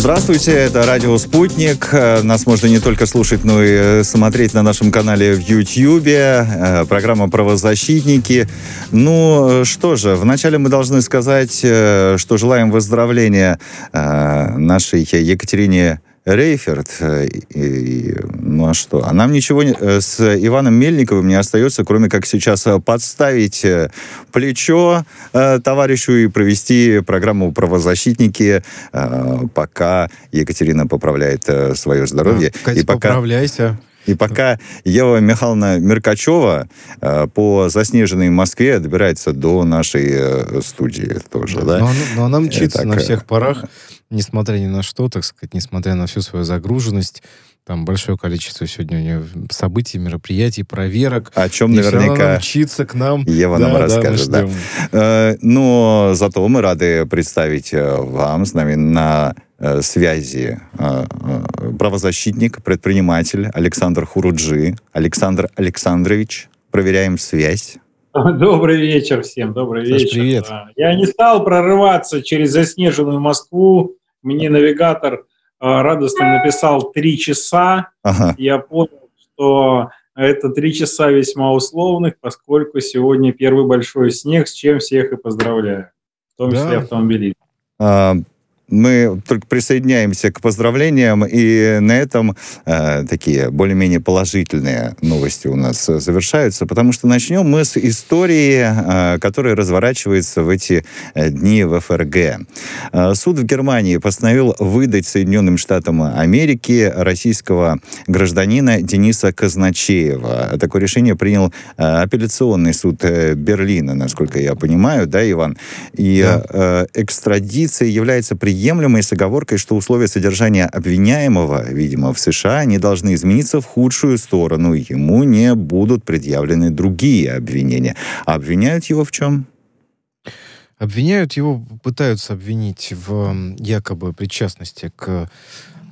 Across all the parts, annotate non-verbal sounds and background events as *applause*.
Здравствуйте, это радио «Спутник». Нас можно не только слушать, но и смотреть на нашем канале в YouTube. Программа «Правозащитники». Ну, что же, вначале мы должны сказать, что желаем выздоровления нашей Екатерине Рейферт, э, и, ну а что? А нам ничего не, э, с Иваном Мельниковым не остается, кроме как сейчас э, подставить плечо товарищу и провести программу «Правозащитники», пока Екатерина поправляет свое здоровье. А, Катя, и пока... поправляйся. И пока Ева Михайловна Меркачева э, по заснеженной Москве добирается до нашей э, студии тоже, да? Но, она, но она мчится так, на всех парах, несмотря ни на что, так сказать, несмотря на всю свою загруженность. Там большое количество сегодня у нее событий, мероприятий, проверок. О чем наверняка мчится к нам. Ева да, нам да, расскажет. Да. Э, но зато мы рады представить э, вам с нами на Э, связи э, э, правозащитник, предприниматель Александр Хуруджи. Александр Александрович, проверяем связь. *laughs* Добрый вечер всем, добрый Саш, вечер. Привет. Я не стал прорываться через заснеженную Москву. Мне навигатор радостно написал три часа. Ага. Я понял, что это три часа весьма условных, поскольку сегодня первый большой снег, с чем всех и поздравляю, в том числе да. автомобилистов. Мы только присоединяемся к поздравлениям, и на этом э, такие более-менее положительные новости у нас завершаются, потому что начнем мы с истории, э, которая разворачивается в эти э, дни в ФРГ. Э, суд в Германии постановил выдать Соединенным Штатам Америки российского гражданина Дениса Казначеева. Такое решение принял э, апелляционный суд э, Берлина, насколько я понимаю, да, Иван? И да. Э, экстрадиция является приемлемой приемлемой с оговоркой, что условия содержания обвиняемого, видимо, в США не должны измениться в худшую сторону. Ему не будут предъявлены другие обвинения. А обвиняют его в чем? Обвиняют его, пытаются обвинить в якобы причастности к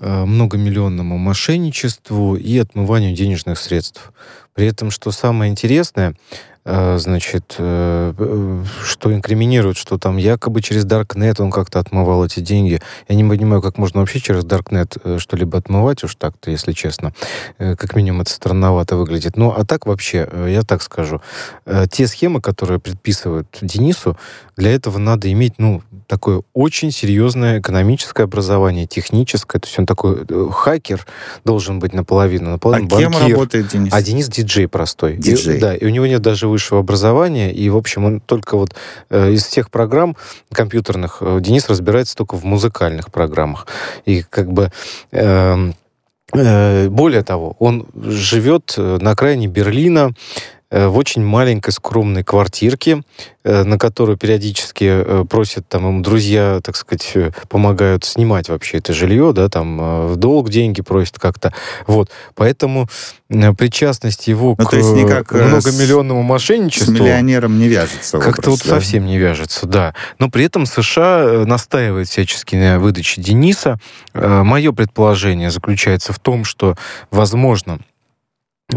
э, многомиллионному мошенничеству и отмыванию денежных средств. При этом, что самое интересное, значит, э, э, что инкриминирует, что там якобы через Даркнет он как-то отмывал эти деньги. Я не понимаю, как можно вообще через Даркнет что-либо отмывать, уж так-то, если честно. Как минимум это странновато выглядит. Ну, а так вообще, я так скажу, те схемы, которые предписывают Денису, для этого надо иметь, ну, такое очень серьезное экономическое образование, техническое. То есть он такой хакер должен быть наполовину. наполовину а кем работает Денис? А Денис диджей простой. Диджей. И, да, и у него нет даже высшего образования, и, в общем, он только вот э, из всех программ компьютерных э, Денис разбирается только в музыкальных программах. И как бы... Эм, э, более того, он живет э, на окраине Берлина, в очень маленькой скромной квартирке, э, на которую периодически э, просят там ему друзья, так сказать, помогают снимать вообще это жилье, да, там в долг деньги просят как-то. Вот. Поэтому причастность его ну, к никак многомиллионному мошенничеству... С миллионером не вяжется. Как-то вот да? совсем не вяжется, да. Но при этом США настаивает всячески на выдаче Дениса. Мое предположение заключается в том, что, возможно,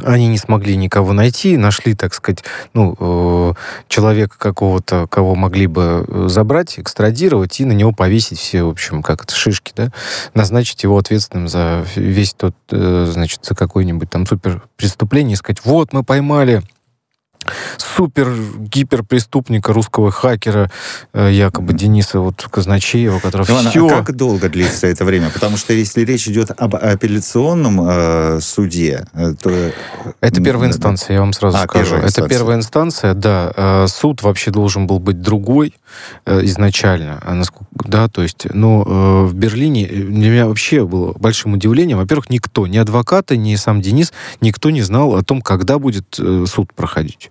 они не смогли никого найти, нашли, так сказать, ну, э, человека какого-то, кого могли бы э, забрать, экстрадировать и на него повесить все, в общем, как это, шишки, да, назначить его ответственным за весь тот, э, значит, за какое-нибудь там супер преступление, и сказать, вот, мы поймали супер-гипер преступника, русского хакера, э, якобы Дениса вот Казначеева, который Иван, все... а как долго длится это время? Потому что если речь идет об апелляционном э, суде, э, то... Это первая инстанция, я вам сразу а, скажу. Первая это первая инстанция, да. Э, суд вообще должен был быть другой изначально. А да, то есть, ну, в Берлине для меня вообще было большим удивлением. Во-первых, никто, ни адвокаты, ни сам Денис, никто не знал о том, когда будет суд проходить.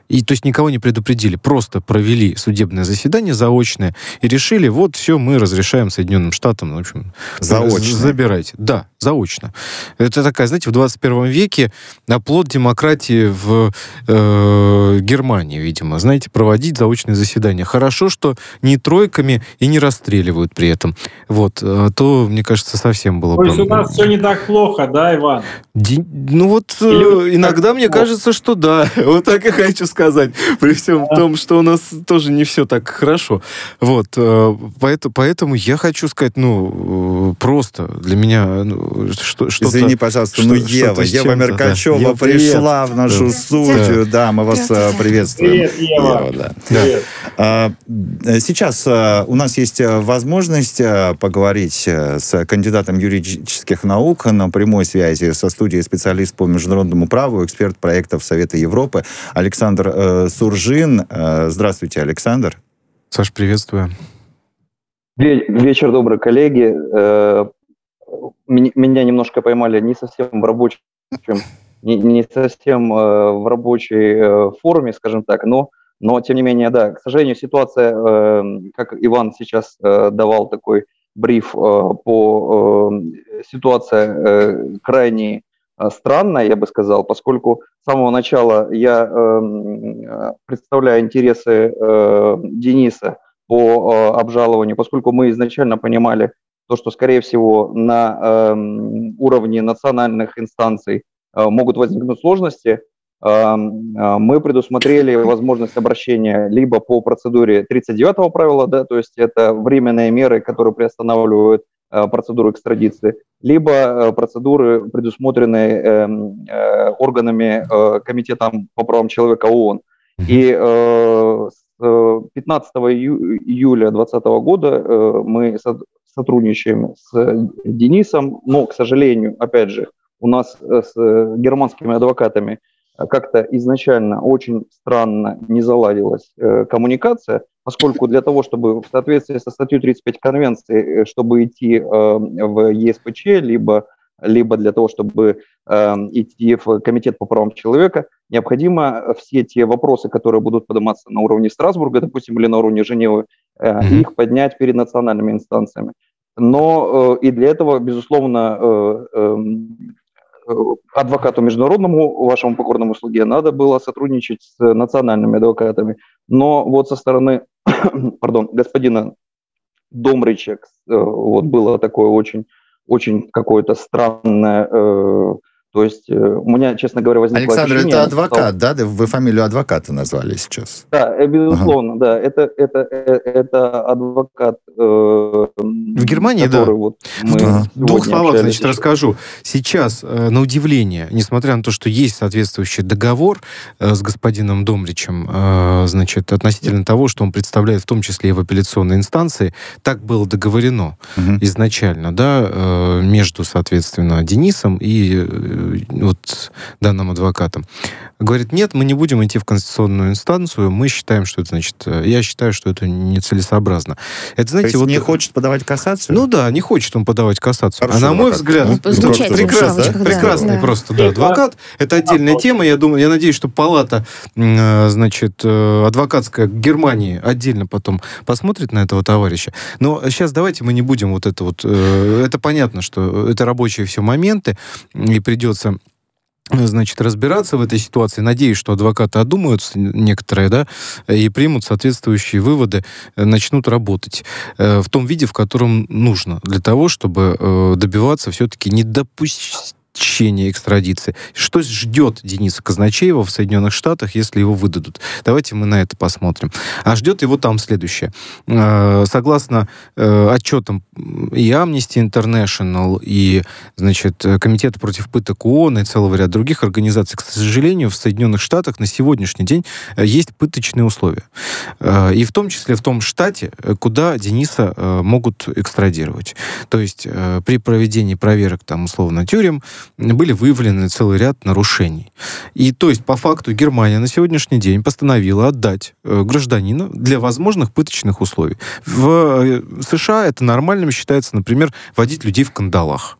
И то есть никого не предупредили, просто провели судебное заседание заочное и решили, вот все, мы разрешаем Соединенным Штатам, в общем, заочно. забирайте. Да, заочно. Это такая, знаете, в 21 веке оплот демократии в э, Германии, видимо. Знаете, проводить заочные заседания. Хорошо, что не тройками и не расстреливают при этом. Вот. А то, мне кажется, совсем было бы... То есть у нас все не так плохо, да, Иван? Ди... Ну вот Или иногда мне плохо? кажется, что да. *laughs* Вот так и хочу сказать. При всем том, что у нас тоже не все так хорошо. Вот. Э, поэтому, поэтому я хочу сказать, ну, просто для меня ну, что, что Извини, пожалуйста, что, ну Ева, Ева Меркачева да. пришла в нашу да. студию. Да. да, мы вас э, приветствуем. Привет, Ева. Ева да. Привет. А, сейчас э, у нас есть возможность поговорить с кандидатом юридических наук на прямой связи со студией специалист по международному праву, эксперт проектов Совета Европы Александр э, Суржин. Э, здравствуйте, Александр. Саш, приветствую. Вечер добрый, коллеги. Э, меня немножко поймали не совсем в рабочем, не совсем э, в рабочей форме, скажем так, но, но тем не менее, да, к сожалению, ситуация, как Иван сейчас давал такой бриф по ситуации крайне странная, я бы сказал, поскольку с самого начала я э, представляю интересы э, Дениса по э, обжалованию, поскольку мы изначально понимали то, что, скорее всего, на э, уровне национальных инстанций э, могут возникнуть сложности, э, мы предусмотрели возможность обращения либо по процедуре 39-го правила, да, то есть это временные меры, которые приостанавливают Э, процедуры экстрадиции, либо э, процедуры, предусмотренные эм, э, органами Комитетом по правам человека ООН. И с 15 июля 2020 года мы сотрудничаем с Денисом, но, к сожалению, опять же, у нас с германскими адвокатами как-то изначально очень странно не заладилась коммуникация, поскольку для того, чтобы в соответствии со статьей 35 Конвенции, э, чтобы идти э, в ЕСПЧ, либо, либо для того, чтобы э, идти в Комитет по правам человека, необходимо все те вопросы, которые будут подниматься на уровне Страсбурга, допустим, или на уровне Женевы, mm-hmm. их поднять перед национальными инстанциями. Но и для этого, безусловно, эм, адвокату международному, вашему покорному слуге, надо было сотрудничать с национальными адвокатами. Но вот со стороны *coughs* пардон, господина Домрича, э, вот было такое очень, очень какое-то странное э, то есть э, у меня, честно говоря, возникло Александр, ощущение... это адвокат, стал... да? Вы фамилию адвоката назвали сейчас. Да, э, безусловно, ага. да. Это, это, э, это адвокат... Э, в Германии, да. Вот мы ага. В двух словах, значит, еще. расскажу. Сейчас, на удивление, несмотря на то, что есть соответствующий договор с господином Домричем, значит, относительно того, что он представляет в том числе и в апелляционной инстанции, так было договорено угу. изначально, да, между, соответственно, Денисом и вот данным адвокатом, говорит, нет, мы не будем идти в конституционную инстанцию, мы считаем, что это значит, э, я считаю, что это нецелесообразно. Это, знаете, То есть вот... не хочет подавать кассацию? Ну да, не хочет он подавать кассацию. Хорошо, а на мой взгляд, ну, прекрасный, да? прекрасный да. просто да, адвокат. Это отдельная тема, я думаю, я надеюсь, что палата, э, значит, адвокатская Германии отдельно потом посмотрит на этого товарища. Но сейчас давайте мы не будем вот это вот... Это понятно, что это рабочие все моменты, и придется придется значит, разбираться в этой ситуации. Надеюсь, что адвокаты одумаются некоторые, да, и примут соответствующие выводы, э, начнут работать э, в том виде, в котором нужно, для того, чтобы э, добиваться все-таки недопустимости течение экстрадиции. Что ждет Дениса Казначеева в Соединенных Штатах, если его выдадут? Давайте мы на это посмотрим. А ждет его там следующее. Э, согласно э, отчетам и Amnesty International, и, значит, Комитета против пыток ООН и целого ряда других организаций, к сожалению, в Соединенных Штатах на сегодняшний день э, есть пыточные условия. И в том числе в том штате, куда Дениса могут экстрадировать. То есть при проведении проверок, там, условно, тюрем, были выявлены целый ряд нарушений. И то есть, по факту, Германия на сегодняшний день постановила отдать э, гражданина для возможных пыточных условий. В э, США это нормальным считается, например, водить людей в кандалах.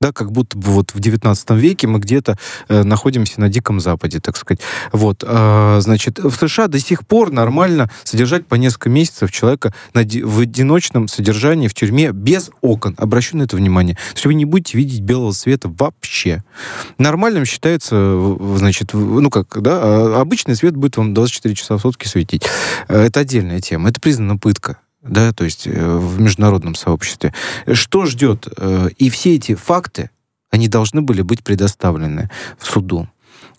Да, как будто бы вот в 19 веке мы где-то э, находимся на Диком Западе, так сказать. Вот, э, значит, в США до сих пор нормально содержать по несколько месяцев человека на, в одиночном содержании в тюрьме без окон. Обращу на это внимание. То есть вы не будете видеть белого света вообще. Нормальным считается, значит, ну как, да, а обычный свет будет вам 24 часа в сутки светить. Э, это отдельная тема. Это признана пытка да, то есть э, в международном сообществе. Что ждет? Э, и все эти факты, они должны были быть предоставлены в суду.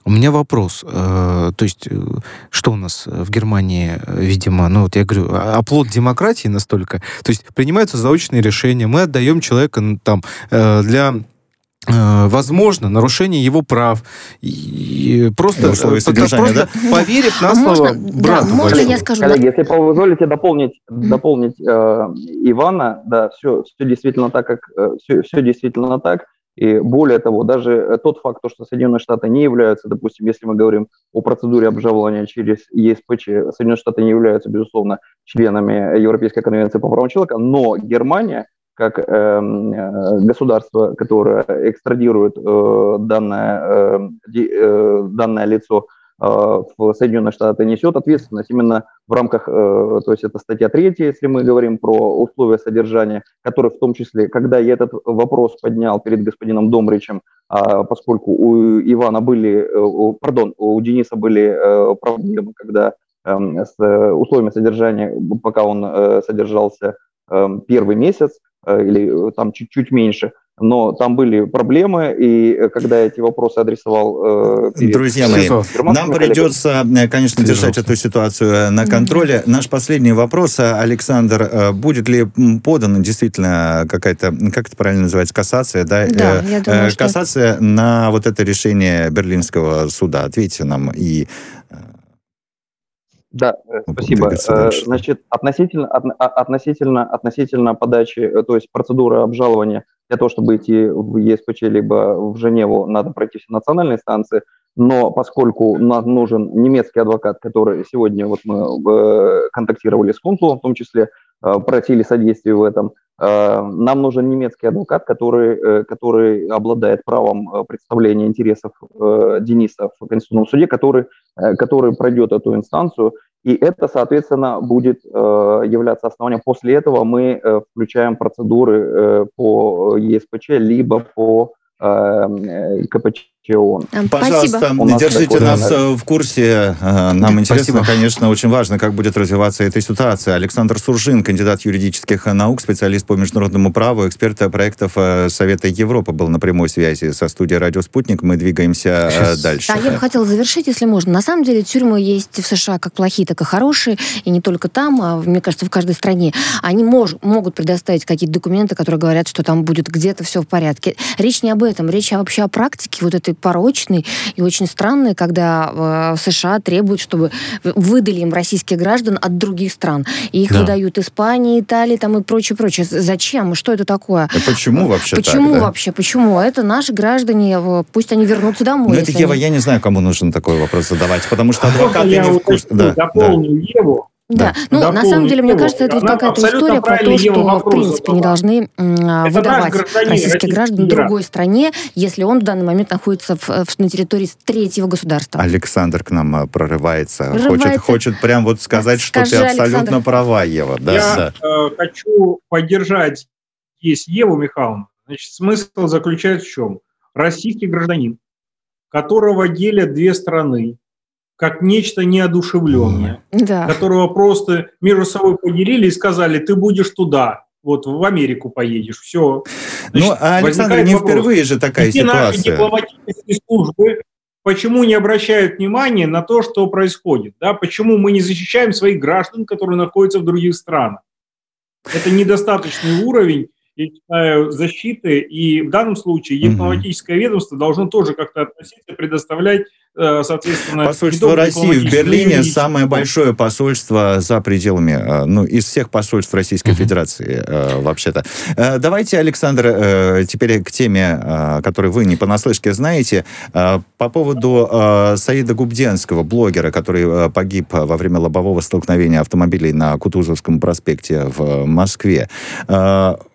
У меня вопрос, э, то есть что у нас в Германии, видимо, ну вот я говорю, оплот демократии настолько, то есть принимаются заочные решения, мы отдаем человека там для Э, возможно нарушение его прав. И просто, условия содержания, просто да? поверив на слово можно, брату да, можно я скажу? Коллеги, если позволите дополнить, дополнить э, Ивана, да, все, все действительно так, как все, все действительно так. И более того, даже тот факт, что Соединенные Штаты не являются, допустим, если мы говорим о процедуре обжалования через ЕСПЧ, Соединенные Штаты не являются, безусловно, членами Европейской конвенции по правам человека, но Германия как эм, э, государство, которое экстрадирует э, данное, э, э, данное лицо э, в Соединенные Штаты, несет ответственность именно в рамках, э, то есть это статья 3, если мы говорим про условия содержания, который в том числе, когда я этот вопрос поднял перед господином Домричем, э, поскольку у Ивана были, э, пардон, у Дениса были э, проблемы, когда эм, с условиями содержания, пока он э, содержался эм, первый месяц, Э, или э, там чуть-чуть меньше. Но там были проблемы, и э, когда я эти вопросы адресовал... Перед Друзья мои, нам придется, конечно, держать эту ситуацию на контроле. Наш последний вопрос, Александр, будет ли подана действительно какая-то, как это правильно называется, кассация, да? Да, я думаю, Кассация что... на вот это решение Берлинского суда. Ответьте нам и да, э, спасибо. Э, значит, относительно, а, относительно, относительно подачи, э, то есть процедуры обжалования для того, чтобы идти в ЕСПЧ либо в Женеву, надо пройти все национальные инстанции, но поскольку нам нужен немецкий адвокат, который сегодня вот мы контактировали с консулом, в том числе просили содействия в этом, нам нужен немецкий адвокат, который, который обладает правом представления интересов Дениса в Конституционном суде, который Э, который пройдет эту инстанцию, и это, соответственно, будет э, являться основанием. После этого мы э, включаем процедуры э, по ЕСПЧ, либо по э, ООН. Пожалуйста, держите такой, нас да. в курсе. Э, нам интересно, Спасибо. конечно, очень важно, как будет развиваться эта ситуация. Александр Суржин, кандидат юридических наук, специалист по международному праву, эксперт проектов э, Совета Европы, был на прямой связи со студией «Радио Спутник». Мы двигаемся э, Сейчас. дальше. Да, я бы хотела завершить, если можно. На самом деле тюрьмы есть в США как плохие, так и хорошие, и не только там, а, мне кажется, в каждой стране. Они мож, могут предоставить какие-то документы, которые говорят, что там будет где-то все в порядке. Речь не об этом, речь вообще о практике вот этой порочный и очень странный, когда э, США требуют, чтобы выдали им российских граждан от других стран. И их да. выдают Испании, Италии там и прочее, прочее. Зачем? Что это такое? А почему вообще Почему так, да? вообще? Почему? Это наши граждане, э, пусть они вернутся домой. Ну, это, Ева, они... я не знаю, кому нужен такой вопрос задавать, потому что адвокаты не в курсе. Да, дополню да. Еву. Да, да. ну, на самом деле, мне кажется, это вот какая-то история про то, что, в принципе, не должны это выдавать российских граждан в другой стране, если он в данный момент находится в, в, на территории третьего государства. Александр к нам э, прорывается. прорывается. Хочет, хочет прям вот сказать, Скажи, что ты абсолютно Александр. права, Ева. Да, Я да. Э, хочу поддержать здесь Еву Михайловну. Значит, смысл заключается в чем? Российский гражданин, которого делят две страны, как нечто неодушевленное, да. которого просто между собой поделили и сказали, ты будешь туда, вот в Америку поедешь, все. Значит, ну, а Александр, не вопрос. впервые же такая Все ситуация. наши дипломатические службы почему не обращают внимания на то, что происходит? Да? Почему мы не защищаем своих граждан, которые находятся в других странах? Это недостаточный уровень я считаю, защиты, и в данном случае дипломатическое ведомство должно тоже как-то относиться, предоставлять Э, соответственно... Посольство России в Берлине самое большое посольство за пределами, э, ну, из всех посольств Российской Федерации, э, вообще-то. Давайте, Александр, теперь к теме, которую вы не понаслышке знаете, по поводу Саида Губденского, блогера, который погиб во время лобового столкновения автомобилей на Кутузовском проспекте в Москве.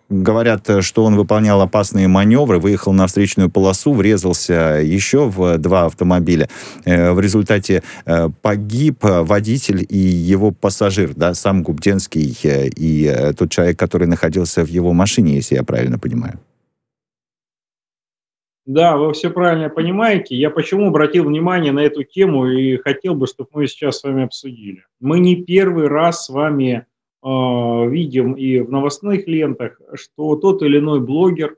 Говорят, что он выполнял опасные маневры, выехал на встречную полосу, врезался еще в два автомобиля. Э, в результате э, погиб водитель и его пассажир, да, сам Губденский и тот человек, который находился в его машине, если я правильно понимаю. Да, вы все правильно понимаете. Я почему обратил внимание на эту тему и хотел бы, чтобы мы сейчас с вами обсудили. Мы не первый раз с вами э, видим и в новостных лентах, что тот или иной блогер э,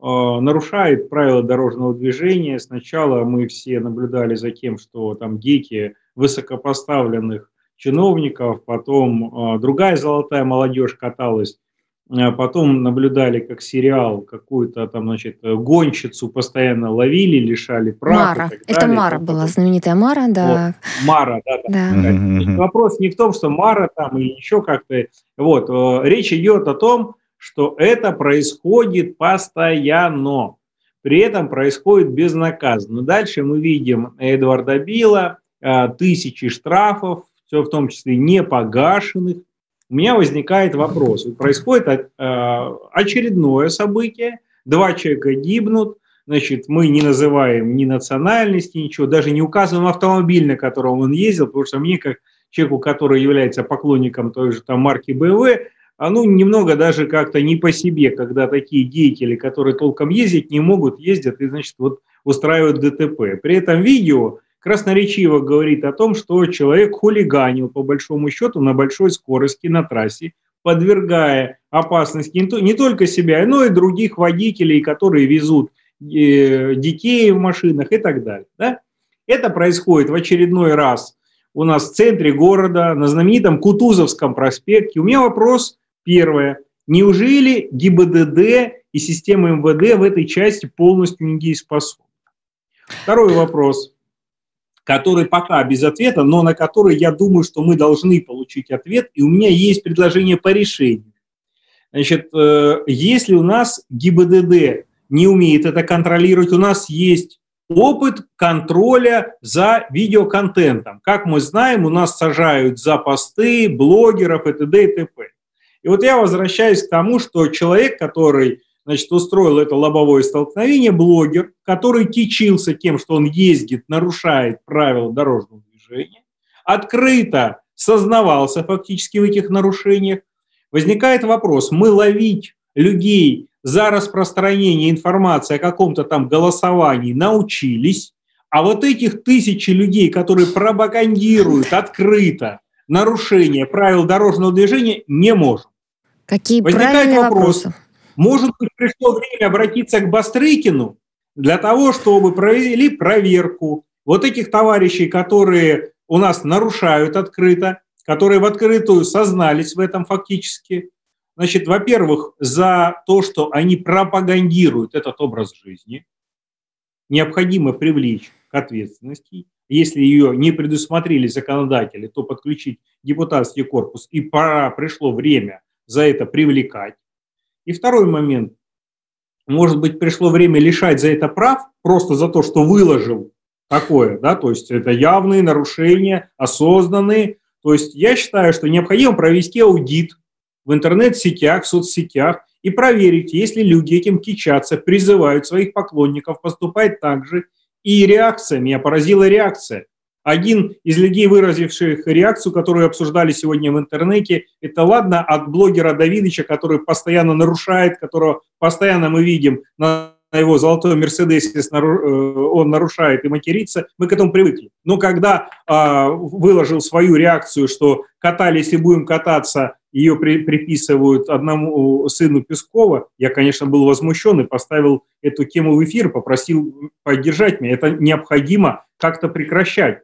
нарушает правила дорожного движения. Сначала мы все наблюдали за тем, что там дети высокопоставленных чиновников, потом э, другая золотая молодежь каталась а потом наблюдали, как сериал какую-то там, значит, гонщицу постоянно ловили, лишали прав. Мара. Это Мара потом... была, знаменитая Мара, да. Вот. Мара, да. да. да. Mm-hmm. Вопрос не в том, что Мара там или еще как-то. Вот. Э, речь идет о том, что это происходит постоянно. При этом происходит безнаказанно. Дальше мы видим Эдварда Билла, э, тысячи штрафов, все в том числе не погашенных, у меня возникает вопрос. Происходит э, очередное событие, два человека гибнут, значит, мы не называем ни национальности, ничего, даже не указываем автомобиль, на котором он ездил, потому что мне, как человеку, который является поклонником той же там марки BMW, а ну, немного даже как-то не по себе, когда такие деятели, которые толком ездить не могут, ездят и, значит, вот устраивают ДТП. При этом видео красноречиво говорит о том, что человек хулиганил по большому счету на большой скорости на трассе, подвергая опасности не только себя, но и других водителей, которые везут э, детей в машинах и так далее. Да? Это происходит в очередной раз у нас в центре города, на знаменитом Кутузовском проспекте. У меня вопрос первое. Неужели ГИБДД и система МВД в этой части полностью недееспособны? Второй вопрос который пока без ответа, но на который я думаю, что мы должны получить ответ, и у меня есть предложение по решению. Значит, э, если у нас ГИБДД не умеет это контролировать, у нас есть опыт контроля за видеоконтентом. Как мы знаем, у нас сажают за посты блогеров и т.д. и т.п. И вот я возвращаюсь к тому, что человек, который значит, устроил это лобовое столкновение блогер, который кичился тем, что он ездит, нарушает правила дорожного движения, открыто сознавался фактически в этих нарушениях. Возникает вопрос, мы ловить людей за распространение информации о каком-то там голосовании научились, а вот этих тысячи людей, которые пропагандируют открыто нарушение правил дорожного движения, не можем. Какие Возникает правильные вопрос, вопросы? Может быть, пришло время обратиться к Бастрыкину для того, чтобы провели проверку вот этих товарищей, которые у нас нарушают открыто, которые в открытую сознались в этом фактически. Значит, во-первых, за то, что они пропагандируют этот образ жизни, необходимо привлечь к ответственности. Если ее не предусмотрели законодатели, то подключить депутатский корпус, и пора, пришло время за это привлекать. И второй момент. Может быть, пришло время лишать за это прав, просто за то, что выложил такое, да, то есть это явные нарушения, осознанные. То есть я считаю, что необходимо провести аудит в интернет-сетях, в соцсетях и проверить, если люди этим кичатся, призывают своих поклонников поступать так же. И реакция, меня поразила реакция. Один из людей, выразивших реакцию, которую обсуждали сегодня в интернете, это ладно от блогера Давидыча, который постоянно нарушает, которого постоянно мы видим на его золотой Мерседесе э, он нарушает и матерится, мы к этому привыкли. Но когда э, выложил свою реакцию, что катали, если будем кататься, ее при, приписывают одному сыну Пескова, я, конечно, был возмущен и поставил эту тему в эфир, попросил поддержать меня. Это необходимо как-то прекращать.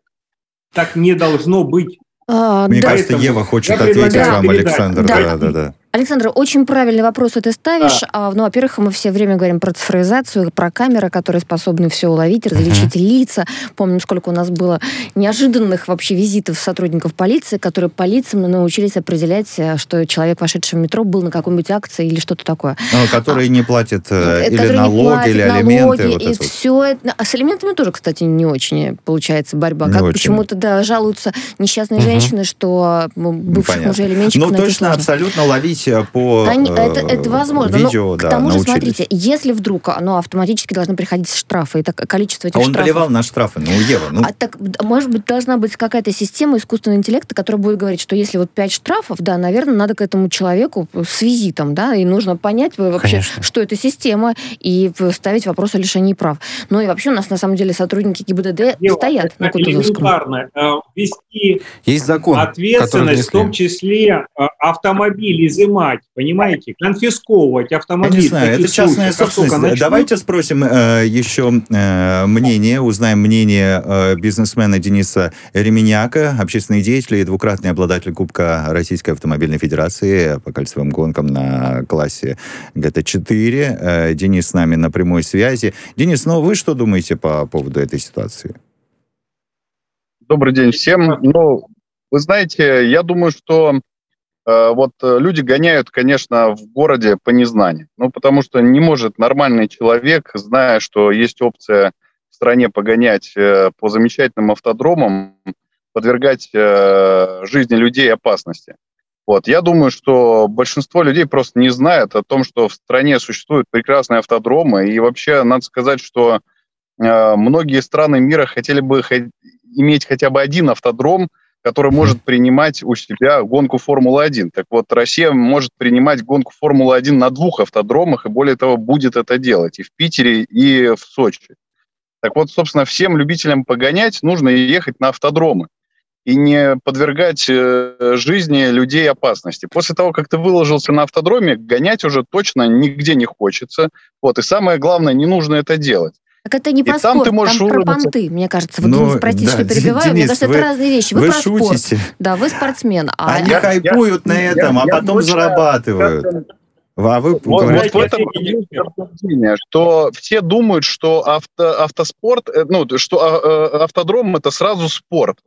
Так не должно быть. А, Мне да. кажется, Ева хочет ответить вам, Александр. Да, да, да. да. Александр, очень правильный вопрос ты ставишь. Да. А, ну, во-первых, мы все время говорим про цифровизацию, про камеры, которые способны все уловить, различить uh-huh. лица. Помним, сколько у нас было неожиданных вообще визитов сотрудников полиции, которые по лицам научились определять, э, что человек, вошедший в метро, был на какой-нибудь акции или что-то такое. Ну, которые а, не платят э, или налоги, платят, или алименты. Налоги, вот и все это. А с алиментами тоже, кстати, не очень получается борьба. Не как очень. почему-то, да, жалуются несчастные uh-huh. женщины, что бывших ну, мужей алименщиков Ну, точно, абсолютно ловить судить по Они, э, это, это возможно. видео, Но, да, к тому же, научились. смотрите, если вдруг оно автоматически должны приходить штрафы, и так, количество этих А он штрафов... болевал на штрафы, ну, Ева, ну, А так, может быть, должна быть какая-то система искусственного интеллекта, которая будет говорить, что если вот пять штрафов, да, наверное, надо к этому человеку с визитом, да, и нужно понять вообще, Конечно. что это система, и ставить вопрос о лишении прав. Ну и вообще у нас, на самом деле, сотрудники ГИБДД Ева, стоят это на Кутузовском. Э, Ввести Есть закон, ответственность, в том числе э, автомобиль изымать, понимаете, конфисковывать я автомобиль. не знаю, это частная только собственность. начнут- Давайте спросим э, еще э, мнение, узнаем мнение э, бизнесмена Дениса Ременяка, общественный деятель и двукратный обладатель Кубка Российской автомобильной федерации по кольцевым гонкам на классе ГТ-4. Э, Денис с нами на прямой связи. Денис, ну вы что думаете по поводу этой ситуации? Добрый день всем. Ну, вы знаете, я думаю, что вот э, люди гоняют, конечно, в городе по незнанию. Ну, потому что не может нормальный человек, зная, что есть опция в стране погонять э, по замечательным автодромам, подвергать э, жизни людей опасности. Вот. Я думаю, что большинство людей просто не знает о том, что в стране существуют прекрасные автодромы, и вообще надо сказать, что э, многие страны мира хотели бы иметь хотя бы один автодром, который может принимать у себя гонку Формулы-1. Так вот, Россия может принимать гонку Формулы-1 на двух автодромах, и более того, будет это делать и в Питере, и в Сочи. Так вот, собственно, всем любителям погонять нужно ехать на автодромы и не подвергать э, жизни людей опасности. После того, как ты выложился на автодроме, гонять уже точно нигде не хочется. Вот, и самое главное, не нужно это делать. Так это не И про там спорт, ты можешь там про понты, мне кажется. Вот, Ну, Денис, простите, да, что перебиваю, мне Денис, кажется, вы- это разные вещи. Вы, Вы про спорт. шутите? Да, вы спортсмен, а Они я- хайпуют на я- этом, а я потом точно- зарабатывают. А вы Вот, говорите- вот в этом и есть заблуждение, что все думают, что авто, автоспорт, э, ну, что а, э, автодром это сразу спорт.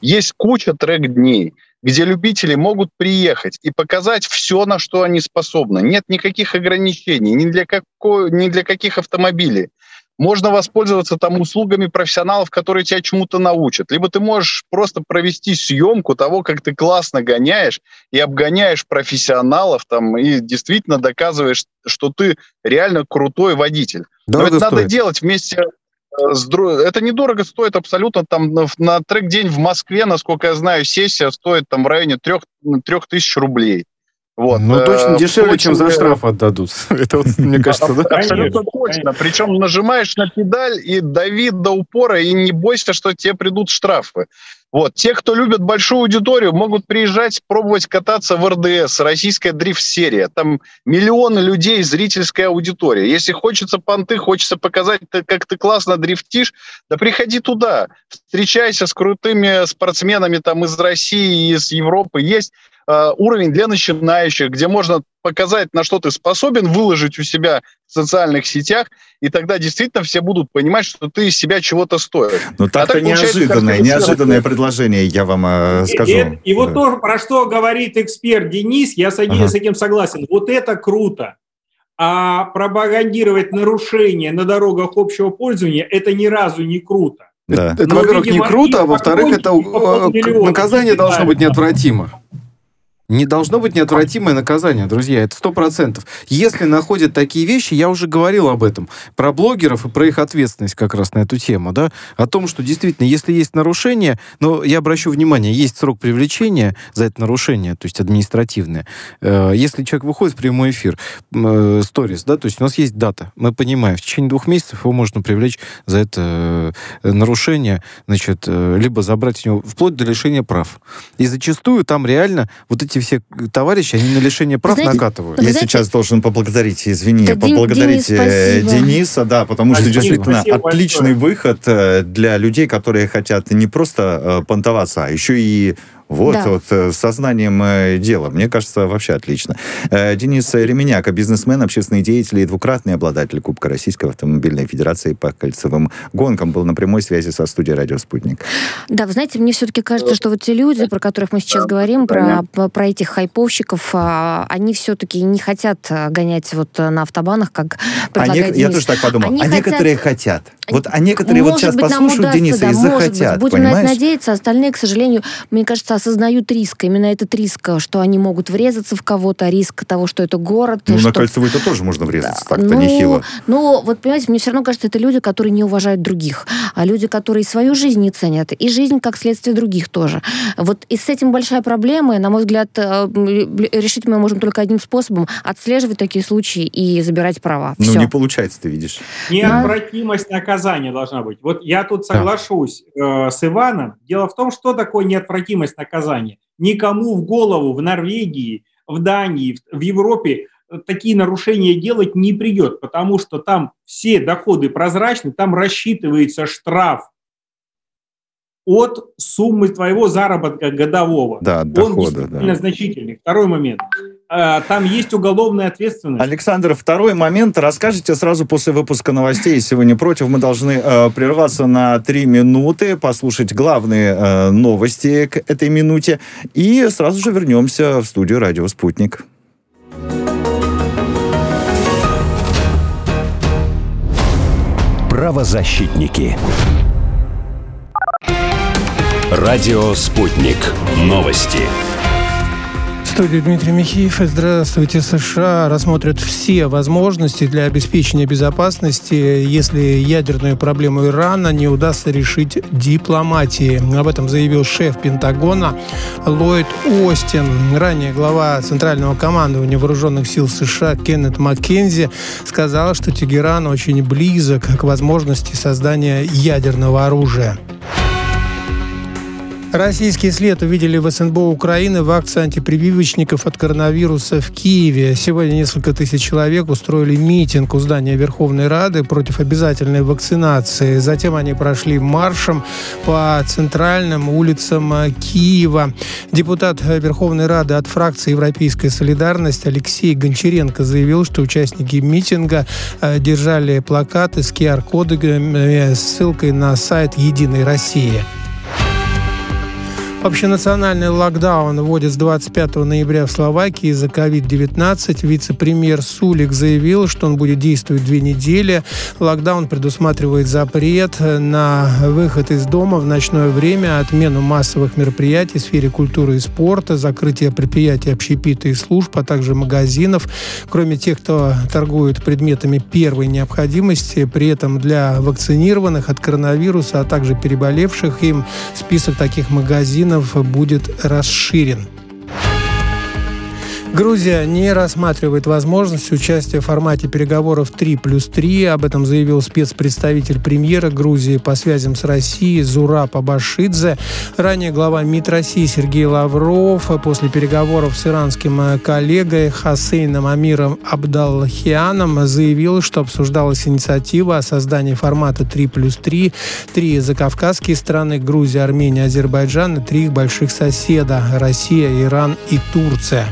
Есть куча трек-дней, где любители могут приехать и показать все, на что они способны. Нет никаких ограничений ни для, какой, ни для каких автомобилей. Можно воспользоваться там услугами профессионалов, которые тебя чему-то научат. Либо ты можешь просто провести съемку того, как ты классно гоняешь, и обгоняешь профессионалов там, и действительно доказываешь, что ты реально крутой водитель. Но Дорого это надо стоит. делать вместе э, с дру- Это недорого стоит абсолютно. Там на, на трек-день в Москве, насколько я знаю, сессия стоит там в районе трех, трех тысяч рублей. Вот. Ну, э, точно дешевле, очень, чем за э, штраф отдадут. *laughs* Это вот, мне кажется, да? Абсолютно точно. Причем нажимаешь на педаль и дави до упора, и не бойся, что тебе придут штрафы. Вот. Те, кто любит большую аудиторию, могут приезжать, пробовать кататься в РДС, российская дрифт-серия. Там миллионы людей, зрительская аудитория. Если хочется понты, хочется показать, как ты классно дрифтишь, да приходи туда. Встречайся с крутыми спортсменами там из России и из Европы. Есть э, уровень для начинающих, где можно показать, на что ты способен, выложить у себя в социальных сетях, и тогда действительно все будут понимать, что ты из себя чего-то стоишь. Ну, так-то так получается, неожиданное, неожиданное предложение, я вам э, И- скажу. И, и вот то, про что говорит эксперт Денис, я с, Ага. с этим согласен. Вот это круто. А пропагандировать нарушения на дорогах общего пользования – это ни разу не круто. Да. Это, во-первых, не круто, а и во-вторых, это э, наказание должно быть Да. неотвратимо. Не должно быть неотвратимое наказание, друзья, это сто процентов. Если находят такие вещи, я уже говорил об этом, про блогеров и про их ответственность как раз на эту тему, да, о том, что действительно, если есть нарушение, но я обращу внимание, есть срок привлечения за это нарушение, то есть административное. Э, Если человек выходит в прямой эфир, э, сторис, да, то есть у нас есть дата, мы понимаем, в течение двух месяцев его можно привлечь за это э, нарушение, значит, либо забрать у него вплоть до лишения прав. И зачастую там реально вот эти все товарищи, они на лишение прав Знаете, накатывают. Я знаете- сейчас должен поблагодарить, извини, Да, поблагодарить Денис, э. Дениса, да, потому что Спасибо, действительно спасибо отличный большое. выход э, для людей, которые хотят не просто э, понтоваться, а еще и вот, Да. вот э, с сознанием э, дела. Мне кажется, вообще отлично. Э, Денис Ременяк, бизнесмен, общественный деятель и двукратный обладатель Кубка Российской автомобильной федерации по кольцевым гонкам, был на прямой связи со студией «Радио Спутник». Да, вы знаете, мне все-таки кажется, что вот те люди, про которых мы сейчас говорим, про, про этих хайповщиков, а, они все-таки не хотят а, гонять вот а, на автобанах, как А предлагает нек- Я Денис. тоже так подумал. Они а хотят- некоторые хотят. Вот, а некоторые вот Может сейчас быть, послушают удастся, Дениса да, и может быть. захотят, Будем на это понимаешь? надеяться. Остальные, к сожалению, мне кажется, просто осознают риск. Именно этот риск, что они могут врезаться в кого-то, риск того, что это город. Ну, что... на Кольцевой-то тоже можно врезаться, да. так-то ну, нехило. Ну, вот, понимаете, мне все равно кажется, это люди, которые не уважают других, а люди, которые свою жизнь не ценят, и жизнь как следствие других тоже. Вот и с этим большая проблема, и, на мой взгляд, э, решить мы можем только одним способом – отслеживать такие случаи и забирать права. Ну, не получается, ты видишь. Неотвратимость наказания должна быть. Вот я тут соглашусь да. э, с Иваном. Дело в том, что такое неотвратимость наказания. Никому в голову в Норвегии, в Дании, в Европе такие нарушения делать не придет, потому что там все доходы прозрачны, там рассчитывается штраф от суммы твоего заработка годового. Да, от дохода, Он да. значительный. Второй момент. А, там есть уголовная ответственность. Александр, второй момент. Расскажите сразу после выпуска новостей. Если вы не против, мы должны э, прерваться на три минуты, послушать главные э, новости к этой минуте. И сразу же вернемся в студию «Радио Спутник». Правозащитники. Радио «Спутник». Новости студии Дмитрий Михеев. Здравствуйте. США рассмотрят все возможности для обеспечения безопасности, если ядерную проблему Ирана не удастся решить дипломатией. Об этом заявил шеф Пентагона Ллойд Остин. Ранее глава Центрального командования вооруженных сил США Кеннет Маккензи сказал, что Тегеран очень близок к возможности создания ядерного оружия. Российский след увидели в СНБО Украины в акции антипрививочников от коронавируса в Киеве. Сегодня несколько тысяч человек устроили митинг у здания Верховной Рады против обязательной вакцинации. Затем они прошли маршем по центральным улицам Киева. Депутат Верховной Рады от фракции «Европейская солидарность» Алексей Гончаренко заявил, что участники митинга э, держали плакаты с QR-кодами с ссылкой на сайт «Единой России». Общенациональный локдаун вводит с 25 ноября в Словакии из-за COVID-19. Вице-премьер Сулик заявил, что он будет действовать две недели. Локдаун предусматривает запрет на выход из дома в ночное время, отмену массовых мероприятий в сфере культуры и спорта, закрытие предприятий общепита и служб, а также магазинов. Кроме тех, кто торгует предметами первой необходимости, при этом для вакцинированных от коронавируса, а также переболевших им список таких магазинов будет расширен. Грузия не рассматривает возможность участия в формате переговоров 3 плюс 3. Об этом заявил спецпредставитель премьера Грузии по связям с Россией Зура Пабашидзе. Ранее глава МИД России Сергей Лавров после переговоров с иранским коллегой Хасейном Амиром Абдалхианом заявил, что обсуждалась инициатива о создании формата 3 плюс 3. Три закавказские страны – Грузия, Армения, Азербайджан и три их больших соседа – Россия, Иран и Турция.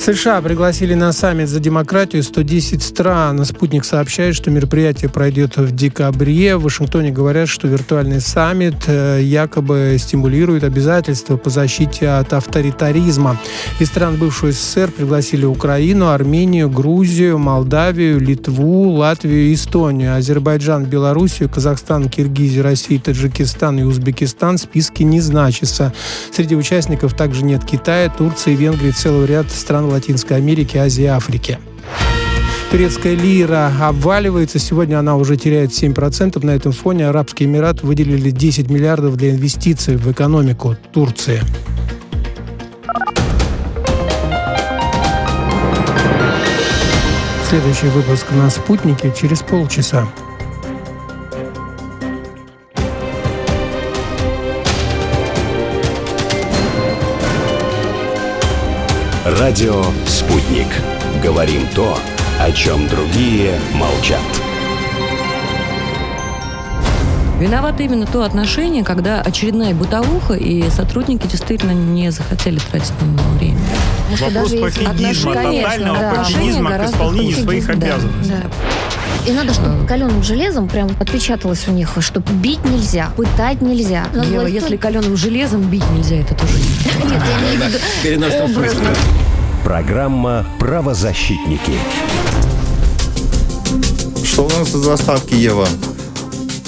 США пригласили на саммит за демократию 110 стран. Спутник сообщает, что мероприятие пройдет в декабре. В Вашингтоне говорят, что виртуальный саммит э, якобы стимулирует обязательства по защите от авторитаризма. Из стран бывшего СССР пригласили Украину, Армению, Грузию, Молдавию, Литву, Латвию Эстонию. Азербайджан, Белоруссию, Казахстан, Киргизию, Россию, Таджикистан и Узбекистан в списке не значится. Среди участников также нет Китая, Турции, Венгрии, целого ряда стран Латинской Америки, Азии и Африки. Турецкая лира обваливается. Сегодня она уже теряет 7%. На этом фоне Арабские Эмираты выделили 10 миллиардов для инвестиций в экономику Турции. Следующий выпуск на «Спутнике» через полчаса. Радио «Спутник». Говорим то, о чем другие молчат. Виновато именно то отношение, когда очередная бытовуха, и сотрудники действительно не захотели тратить на него время. Вопрос пофигизма, тотального да. пофигизма к исполнению своих да, обязанностей. Да. И надо, чтобы каленым железом прям отпечаталось у них, что бить нельзя, пытать нельзя. Ева, если каленым железом бить нельзя, это тоже нет. *laughs* Нет, я в виду образно. Программа «Правозащитники». Что у нас из заставки, Ева?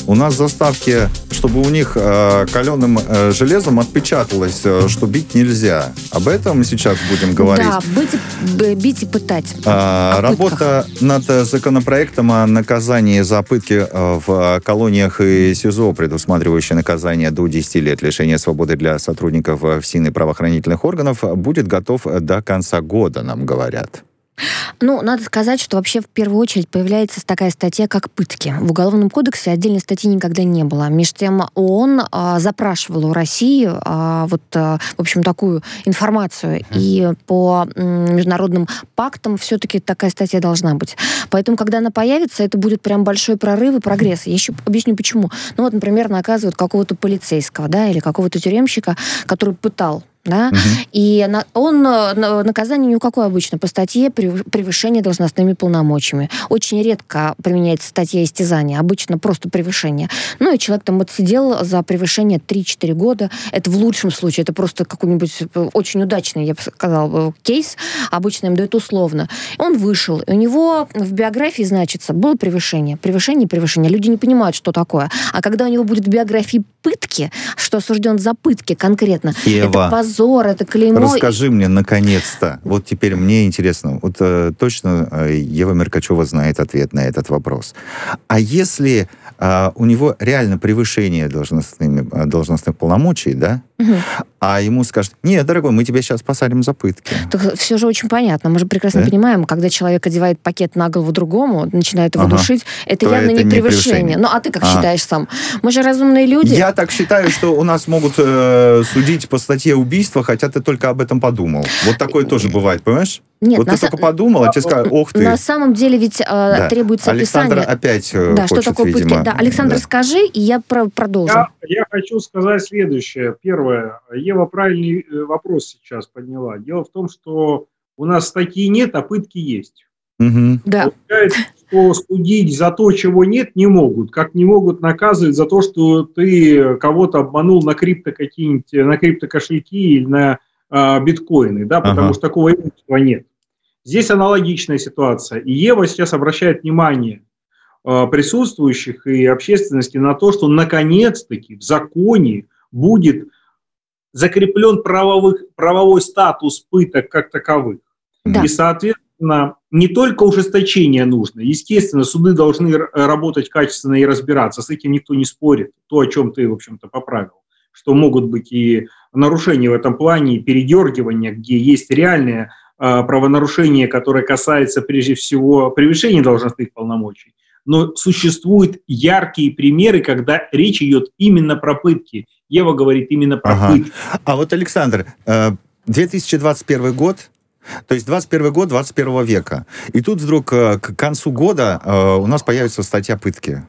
У нас заставки, чтобы у них э, каленым э, железом отпечаталось, э, что бить нельзя. Об этом сейчас будем говорить. Да, быть, бить и пытать. А, работа над законопроектом о наказании за пытки э, в колониях и СИЗО, предусматривающая наказание до 10 лет лишения свободы для сотрудников э, ФСИН и правоохранительных органов, будет готов до конца года, нам говорят. Ну, надо сказать, что вообще в первую очередь появляется такая статья, как пытки. В Уголовном кодексе отдельной статьи никогда не было. Между тем, ООН а, запрашивал у России а, вот, а, в общем, такую информацию. Mm. И по м, международным пактам все-таки такая статья должна быть. Поэтому, когда она появится, это будет прям большой прорыв и прогресс. Я еще объясню, почему. Ну, вот, например, наказывают какого-то полицейского, да, или какого-то тюремщика, который пытал да, угу. и на, он на, наказание никакое обычно по статье превышение должностными полномочиями. Очень редко применяется статья истязания, обычно просто превышение. Ну и человек там отсидел за превышение 3-4 года. Это в лучшем случае, это просто какой-нибудь э, очень удачный, я бы сказала, э, кейс. Обычно им дают условно. Он вышел, и у него в биографии значится, было превышение, превышение, превышение. Люди не понимают, что такое. А когда у него будет в биографии пытки, что осужден за пытки конкретно, Ева. это позор, это клеймо. Расскажи мне, наконец-то, вот теперь мне интересно, вот э, точно э, Ева Меркачева знает ответ на этот вопрос. А если э, у него реально превышение должностными, э, должностных полномочий, да, угу. а ему скажут, нет, дорогой, мы тебя сейчас посадим за пытки. Так все же очень понятно. Мы же прекрасно да? понимаем, когда человек одевает пакет на голову другому, начинает его ага. душить, это То явно это не, превышение. превышение. Ну, а ты как ага. считаешь сам? Мы же разумные люди. Я так считаю, что у нас могут э, судить по статье убийства, хотя ты только об этом подумал. Вот такое тоже бывает, понимаешь? Нет, вот ты са... только подумала, тебе сказали, ох ты. На самом деле ведь э, да. требуется Александр описание. опять э, Да, хочет, что такое видимо, пытки. Да, Александр, да. скажи, и я про продолжу. Я, я хочу сказать следующее. Первое. Ева правильный э, вопрос сейчас подняла. Дело в том, что у нас статьи нет, а пытки есть. Угу. Да. Получается, что судить за то, чего нет, не могут. Как не могут наказывать за то, что ты кого-то обманул на крипто какие-нибудь, на криптокошельки или на э, биткоины, да, потому ага. что такого имущества нет. Здесь аналогичная ситуация. И Ева сейчас обращает внимание э, присутствующих и общественности на то, что наконец-таки в законе будет закреплен правовых, правовой статус пыток как таковых. Да. И, соответственно, не только ужесточение нужно. Естественно, суды должны работать качественно и разбираться. С этим никто не спорит. То, о чем ты, в общем-то, поправил. Что могут быть и нарушения в этом плане, и передергивания, где есть реальные а, правонарушение, которое касается прежде всего превышения должностных полномочий, но существуют яркие примеры, когда речь идет именно про пытки. Ева говорит именно про ага. пытки. А вот, Александр, 2021 э, год, то есть 21 год 21 века. И тут вдруг э, к концу года э, у нас появится статья пытки.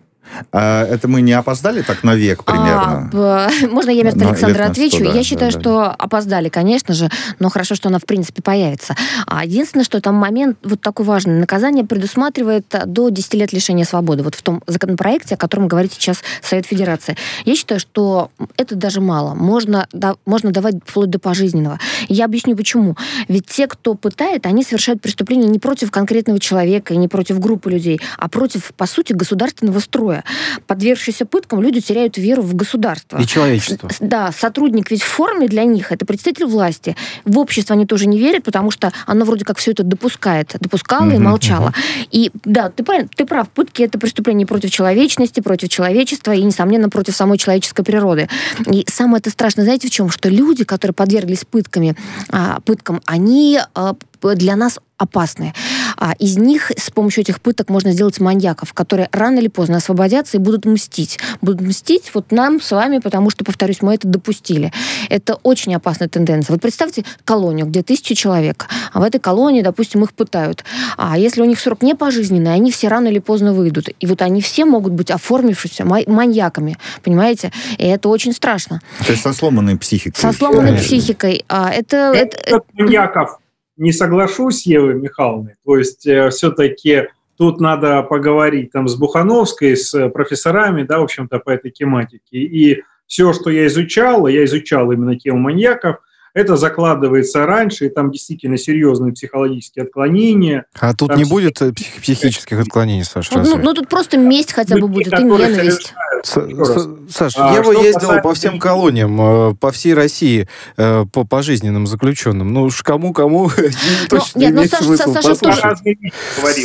А это мы не опоздали так на век примерно? А, *laughs* можно я вместо Александра отвечу? 100, да, я считаю, да, что да. опоздали, конечно же, но хорошо, что она в принципе появится. А единственное, что там момент вот такой важный. Наказание предусматривает до 10 лет лишения свободы. Вот в том законопроекте, о котором говорит сейчас Совет Федерации. Я считаю, что это даже мало. Можно, да, можно давать вплоть до пожизненного. Я объясню почему. Ведь те, кто пытает, они совершают преступление не против конкретного человека и не против группы людей, а против, по сути, государственного строя. Подвергшиеся пыткам, люди теряют веру в государство. И человечество. Да, сотрудник ведь в форме для них это представитель власти. В общество они тоже не верят, потому что оно вроде как все это допускает, допускало угу, и молчало. Угу. И да, ты, прав, ты прав, пытки это преступление против человечности, против человечества и, несомненно, против самой человеческой природы. И самое это страшное, знаете, в чем? Что люди, которые подверглись пытками, а, пыткам, они а, для нас опасные. А из них с помощью этих пыток можно сделать маньяков, которые рано или поздно освободятся и будут мстить. Будут мстить вот нам с вами, потому что, повторюсь, мы это допустили. Это очень опасная тенденция. Вот представьте колонию, где тысячи человек, а в этой колонии, допустим, их пытают. А если у них срок не пожизненный, они все рано или поздно выйдут. И вот они все могут быть оформившимися маньяками, понимаете? И это очень страшно. То есть со сломанной психикой. Со сломанной психикой. А, это, это, это, маньяков не соглашусь с Евой Михайловной. То есть э, все-таки тут надо поговорить там с Бухановской, с профессорами, да, в общем-то, по этой тематике. И все, что я изучал, я изучал именно тему маньяков, это закладывается раньше, и там действительно серьезные психологические отклонения. А тут там не будет э, псих- психических отклонений, Саша? Ну, ну, тут просто месть хотя бы будет, и ненависть. Саша, а, я бы ездил касается... по всем колониям, э, по всей России, э, по пожизненным заключенным. Ну уж кому-кому *laughs* точно не имеет смысла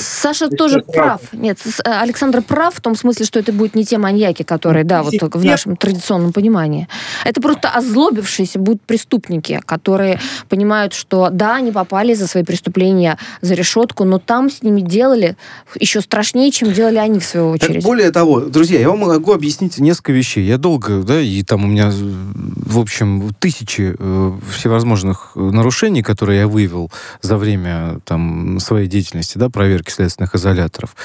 Саша тоже прав. Нет, Александр прав в том смысле, что это будет не те маньяки, которые, да, вот в нашем традиционном понимании. Это просто озлобившиеся будут преступники, которые понимают, что да, они попали за свои преступления за решетку, но там с ними делали еще страшнее, чем делали они в свою очередь. более того, друзья, я вам могу объяснить несколько вещей. Я долго, да, и там у меня, в общем, тысячи э, всевозможных нарушений, которые я выявил за время там, своей деятельности, да, проверки следственных изоляторов.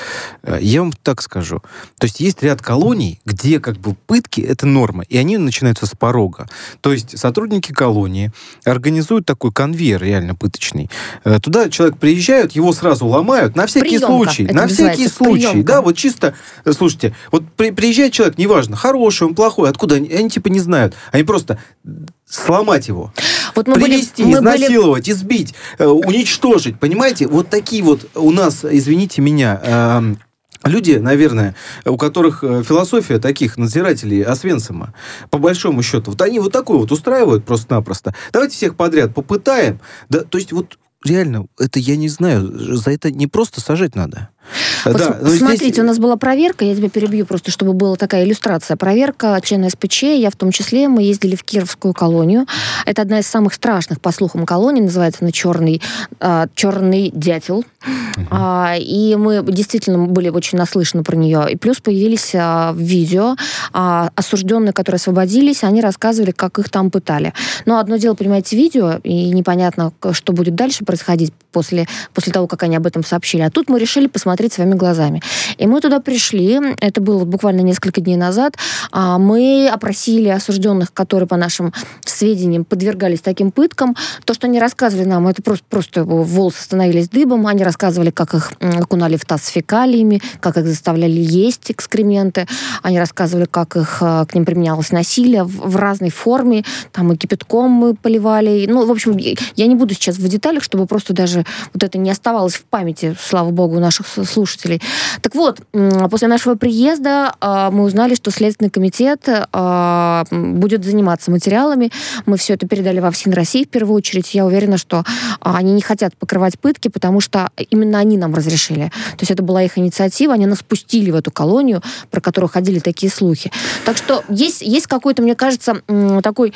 Э, я вам так скажу. То есть есть ряд колоний, где как бы пытки — это норма, и они начинаются с порога. То есть сотрудники колонии организуют такой конвейер реально пыточный. Э, туда человек приезжает, его сразу ломают на всякий Приемка. случай. На всякий случай. Приемка. Да, вот чисто, э, слушайте, вот при, приезжает человек, неважно, хороший он, плохой, откуда они, они типа не знают. Они просто сломать его. Вот мы Привести, были, мы изнасиловать, были... избить, э, уничтожить. Понимаете? Вот такие вот у нас, извините меня, э, люди, наверное, у которых э, философия таких надзирателей Освенцима, по большому счету, вот они вот такой вот устраивают просто-напросто. Давайте всех подряд попытаем. Да, то есть вот реально, это я не знаю, за это не просто сажать надо. Вот да, смотрите, здесь... у нас была проверка, я тебя перебью просто, чтобы была такая иллюстрация. Проверка члена СПЧ, я в том числе, мы ездили в Кировскую колонию. Это одна из самых страшных, по слухам, колоний, называется она «Черный, э, черный дятел». А, и мы действительно были очень наслышаны про нее. И плюс появились а, видео. А, осужденные, которые освободились, они рассказывали, как их там пытали. Но одно дело, понимаете, видео, и непонятно, что будет дальше происходить после, после того, как они об этом сообщили. А тут мы решили посмотреть своими глазами. И мы туда пришли, это было буквально несколько дней назад, а, мы опросили осужденных, которые, по нашим сведениям, подвергались таким пыткам. То, что они рассказывали нам, это просто, просто волосы становились дыбом, они рассказывали, как их окунали в таз с фекалиями, как их заставляли есть экскременты, они рассказывали, как их, а, к ним применялось насилие в, в разной форме, там и кипятком мы поливали. Ну, в общем, я не буду сейчас в деталях, чтобы просто даже вот это не оставалось в памяти, слава богу, наших слушателей. Так вот, после нашего приезда а, мы узнали, что Следственный комитет а, будет заниматься материалами. Мы все это передали во ФСИН России в первую очередь. Я уверена, что они не хотят покрывать пытки, потому что именно они нам разрешили. То есть это была их инициатива, они нас пустили в эту колонию, про которую ходили такие слухи. Так что есть, есть какой-то, мне кажется, такой...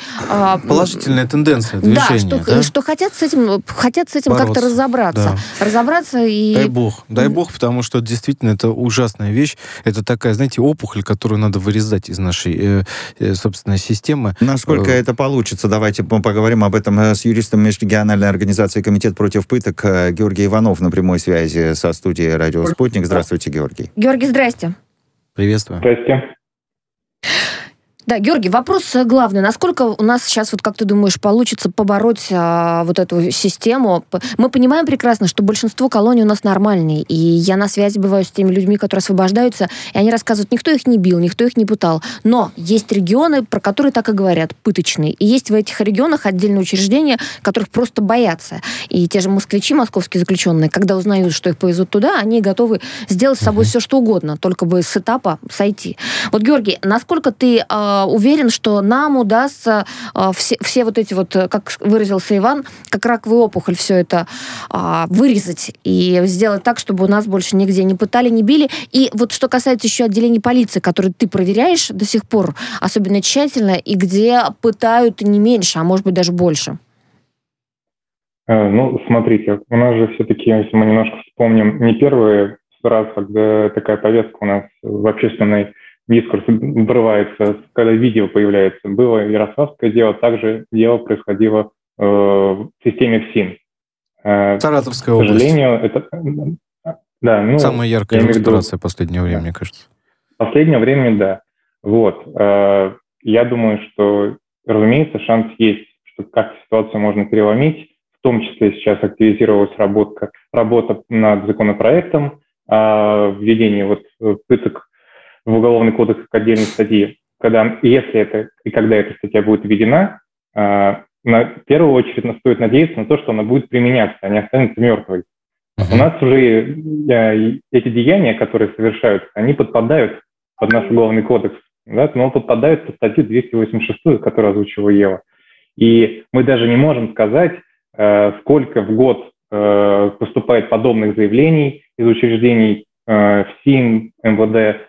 Положительная тенденция движения. Да, что, да? что хотят с этим, хотят с этим как-то разобраться. Да. Разобраться и... Дай бог, дай бог, потому что действительно это ужасная вещь. Это такая, знаете, опухоль, которую надо вырезать из нашей, э, э собственной системы. Насколько э, это получится, давайте мы поговорим об этом э, с юристом Межрегиональной организации «Комитет против пыток» Георгий Иванов на прямой связи со студией «Радио Спутник». Здравствуйте, Георгий. Георгий, здрасте. Приветствую. Здрасте. Да, Георгий, вопрос э, главный. Насколько у нас сейчас, вот как ты думаешь, получится побороть а, вот эту систему? Мы понимаем прекрасно, что большинство колоний у нас нормальные, и я на связи бываю с теми людьми, которые освобождаются, и они рассказывают, никто их не бил, никто их не пытал. Но есть регионы, про которые так и говорят, пыточные. И есть в этих регионах отдельные учреждения, которых просто боятся. И те же москвичи, московские заключенные, когда узнают, что их повезут туда, они готовы сделать с собой все, что угодно, только бы с этапа сойти. Вот, Георгий, насколько ты а, Э, уверен, что нам удастся э, все, все вот эти вот, э, как выразился Иван, как раковый опухоль все это вырезать и сделать так, чтобы у нас больше нигде не пытали, не били. И вот что касается еще отделений полиции, которые ты проверяешь до сих пор особенно тщательно, и где пытают не меньше, а может быть даже больше. Ну, смотрите, у нас же все-таки, если мы немножко вспомним, не первый раз, когда такая повестка у нас в общественной дискурс врывается, когда видео появляется. Было ярославское дело, также дело происходило э, в системе ФСИН. Э, Саратовская область. К сожалению, это... Да, ну, Самая яркая иллюстрация последнего времени, мне кажется. Последнее время, да. Вот. Э, я думаю, что, разумеется, шанс есть, что как ситуацию можно переломить. В том числе сейчас активизировалась работа, работа над законопроектом о введении вот пыток в Уголовный кодекс как отдельной статьи, когда, если это и когда эта статья будет введена, а, на первую очередь стоит надеяться на то, что она будет применяться, а не останется мертвой. У нас уже эти деяния, которые совершаются, они подпадают под наш уголовный кодекс. да, то он подпадает под статью 286, которую озвучила Ева. И мы даже не можем сказать, э, сколько в год э, поступает подобных заявлений из учреждений э, в СИН, МВД,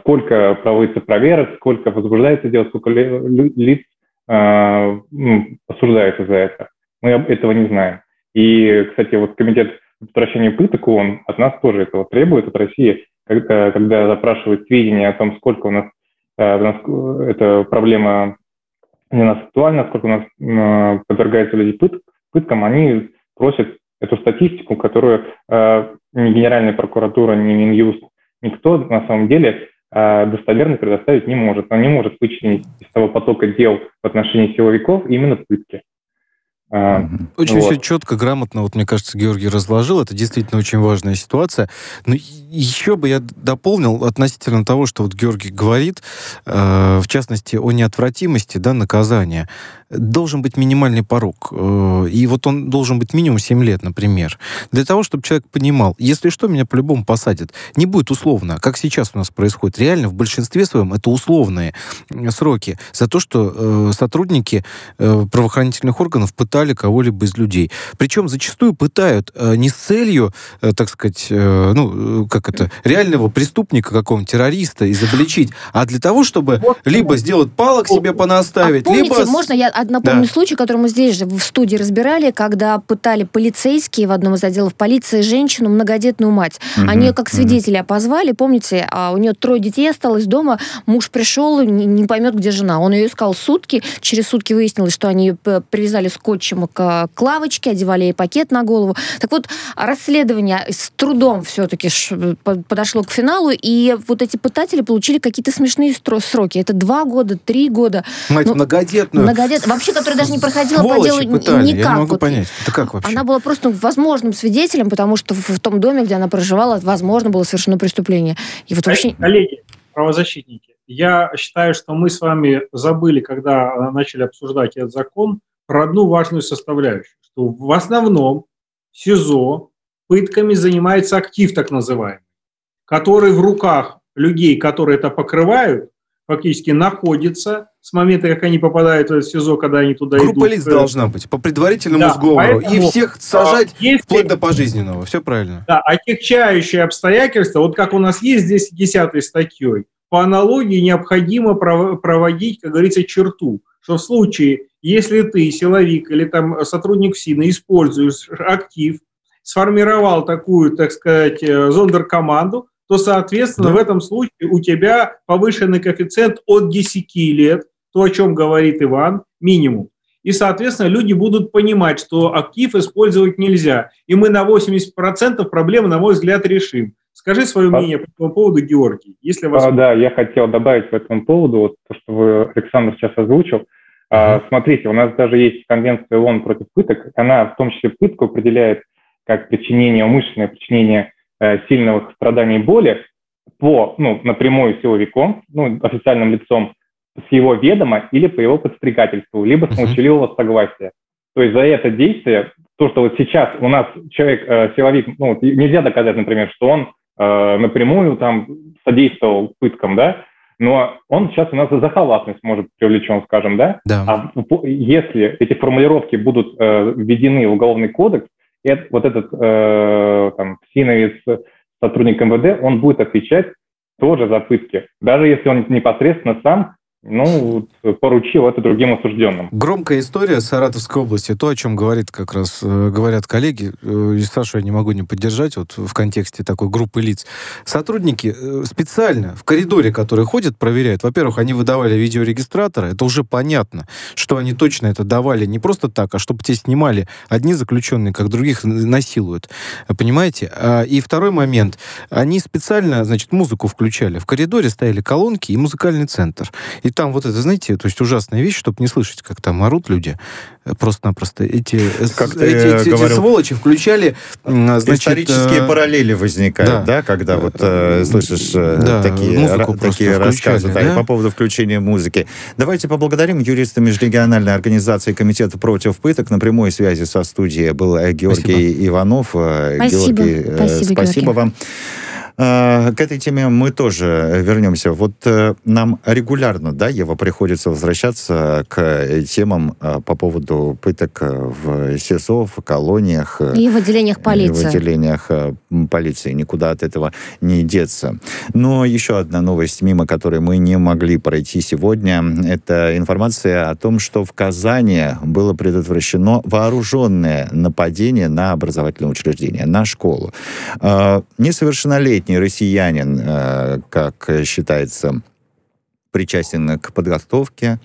сколько проводится проверок, сколько возбуждается дело, сколько лиц ну, осуждается за это. Мы этого не знаем. И, кстати, вот комитет предотвращения пыток ООН от нас тоже этого требует, от России, когда, когда запрашивают сведения о том, сколько у нас, у нас эта проблема у нас актуально, сколько у нас подвергается люди пыт, пыткам, они просят эту статистику, которую ни Генеральная прокуратура, ни Минюст, никто на самом деле э, достоверно предоставить не может. Он не может вычленить из того потока дел в отношении силовиков именно пытки. А, очень вот. все четко, грамотно, вот мне кажется, Георгий разложил. Это действительно очень важная ситуация. Но еще бы я дополнил относительно того, что вот Георгий говорит, э, в частности, о неотвратимости да, наказания должен быть минимальный порог. Э, и вот он должен быть минимум 7 лет, например. Для того, чтобы человек понимал, если что, меня по-любому посадят. Не будет условно, как сейчас у нас происходит. Реально, в большинстве своем это условные сроки за то, что э, сотрудники э, правоохранительных органов пытали кого-либо из людей. Причем зачастую пытают не с целью, так сказать, ну, как это, реального преступника какого-нибудь, террориста изобличить, а для того, чтобы либо сделать палок себе понаставить, а помните, либо... можно я напомню да. случай, который мы здесь же в студии разбирали, когда пытали полицейские в одном из отделов полиции женщину, многодетную мать. Угу. Они ее как свидетеля угу. позвали, помните, а у нее трое детей осталось дома, муж пришел, не, не поймет, где жена. Он ее искал сутки, через сутки выяснилось, что они ее привязали скотчем к, к лавочке, одевали ей пакет на голову. Так вот, расследование с трудом все-таки подошло к финалу, и вот эти пытатели получили какие-то смешные сроки. Это два года, три года. Мать ну, многодетную. Многодетную вообще, которая даже не проходила Сволочи по делу пытали. никак. Я не могу вот. понять. Это как вообще? Она была просто возможным свидетелем, потому что в, в том доме, где она проживала, возможно, было совершено преступление. И вот вообще... Коллеги, правозащитники, я считаю, что мы с вами забыли, когда начали обсуждать этот закон, про одну важную составляющую, что в основном СИЗО пытками занимается актив так называемый, который в руках людей, которые это покрывают, фактически находится с момента, как они попадают в СИЗО, когда они туда Группа идут. Группа лиц должна быть по предварительному да, сговору. Поэтому, и всех сажать если, вплоть до пожизненного. Все правильно. Да, отягчающие обстоятельства, вот как у нас есть здесь 10 статьей, по аналогии необходимо проводить, как говорится, черту, что в случае, если ты, силовик или там сотрудник СИНа, используешь актив, сформировал такую, так сказать, э, зондеркоманду, то, соответственно, да. в этом случае у тебя повышенный коэффициент от 10 лет, то, о чем говорит Иван, минимум. И, соответственно, люди будут понимать, что актив использовать нельзя. И мы на 80% проблемы, на мой взгляд, решим. Скажи свое мнение по этому поводу, Георгий, если вас... А, да, я хотел добавить по этому поводу, вот то, что вы, Александр, сейчас озвучил. А, смотрите, у нас даже есть конвенция ООН против пыток. Она в том числе пытку определяет как причинение, умышленное причинение Э, сильных страданий боли по, ну, напрямую силовиком, ну, официальным лицом, с его ведома или по его подстрекательству, либо с молчаливого согласия. То есть за это действие, то, что вот сейчас у нас человек, э, силовик, ну, нельзя доказать, например, что он э, напрямую там содействовал пыткам, да, но он сейчас у нас за халатность может привлечен, скажем, да? Да. А если эти формулировки будут э, введены в уголовный кодекс, это, вот этот э, там, синовец, сотрудник МВД, он будет отвечать тоже за пытки. Даже если он непосредственно сам ну, поручил это другим осужденным. Громкая история Саратовской области, то, о чем говорит как раз, э, говорят коллеги, э, и Сашу я не могу не поддержать, вот в контексте такой группы лиц. Сотрудники э, специально в коридоре, которые ходят, проверяют. Во-первых, они выдавали видеорегистраторы, это уже понятно, что они точно это давали не просто так, а чтобы те снимали одни заключенные, как других насилуют. Понимаете? А, и второй момент. Они специально, значит, музыку включали. В коридоре стояли колонки и музыкальный центр. И там вот это, знаете, то есть ужасная вещь, чтобы не слышать, как там орут люди. Просто-напросто эти, как эти, эти, эти сволочи включали... Значит, Исторические э... параллели возникают, да, да когда вот э, слышишь э, да, такие, ра- такие рассказы да? Да, по поводу включения музыки. Давайте поблагодарим юриста межрегиональной организации Комитета против пыток. На прямой связи со студией был э, Георгий спасибо. Иванов. Э, спасибо. Георгий, спасибо, спасибо Георгий. вам. Э, к этой теме мы тоже вернемся. Вот э, нам регулярно, да, Ева, приходится возвращаться к темам э, по поводу пыток в СИСО, в колониях. И в отделениях полиции. В отделениях полиции. Никуда от этого не деться. Но еще одна новость, мимо которой мы не могли пройти сегодня, это информация о том, что в Казани было предотвращено вооруженное нападение на образовательное учреждение, на школу. Несовершеннолетний летний россиянин, э, как считается, причастен к подготовке.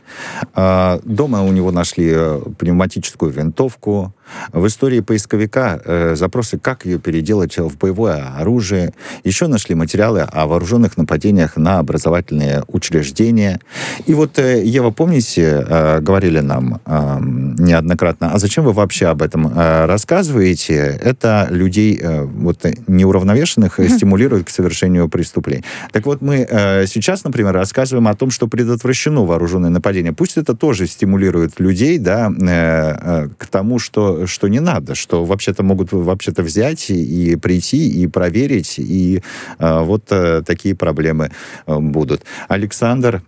А, дома у него нашли э, пневматическую винтовку, в истории поисковика э, запросы, как ее переделать в боевое оружие. Еще нашли материалы о вооруженных нападениях на образовательные учреждения. И вот, э, Ева, помните, э, говорили нам э, неоднократно, а зачем вы вообще об этом э, рассказываете? Это людей э, вот неуравновешенных mm-hmm. стимулирует к совершению преступлений. Так вот, мы э, сейчас, например, рассказываем о том, что предотвращено вооруженное нападение. Пусть это тоже стимулирует людей, да, э, э, к тому, что что, не надо, что вообще-то могут вообще-то взять и, прийти и проверить, и э, вот э, такие проблемы э, будут. Александр,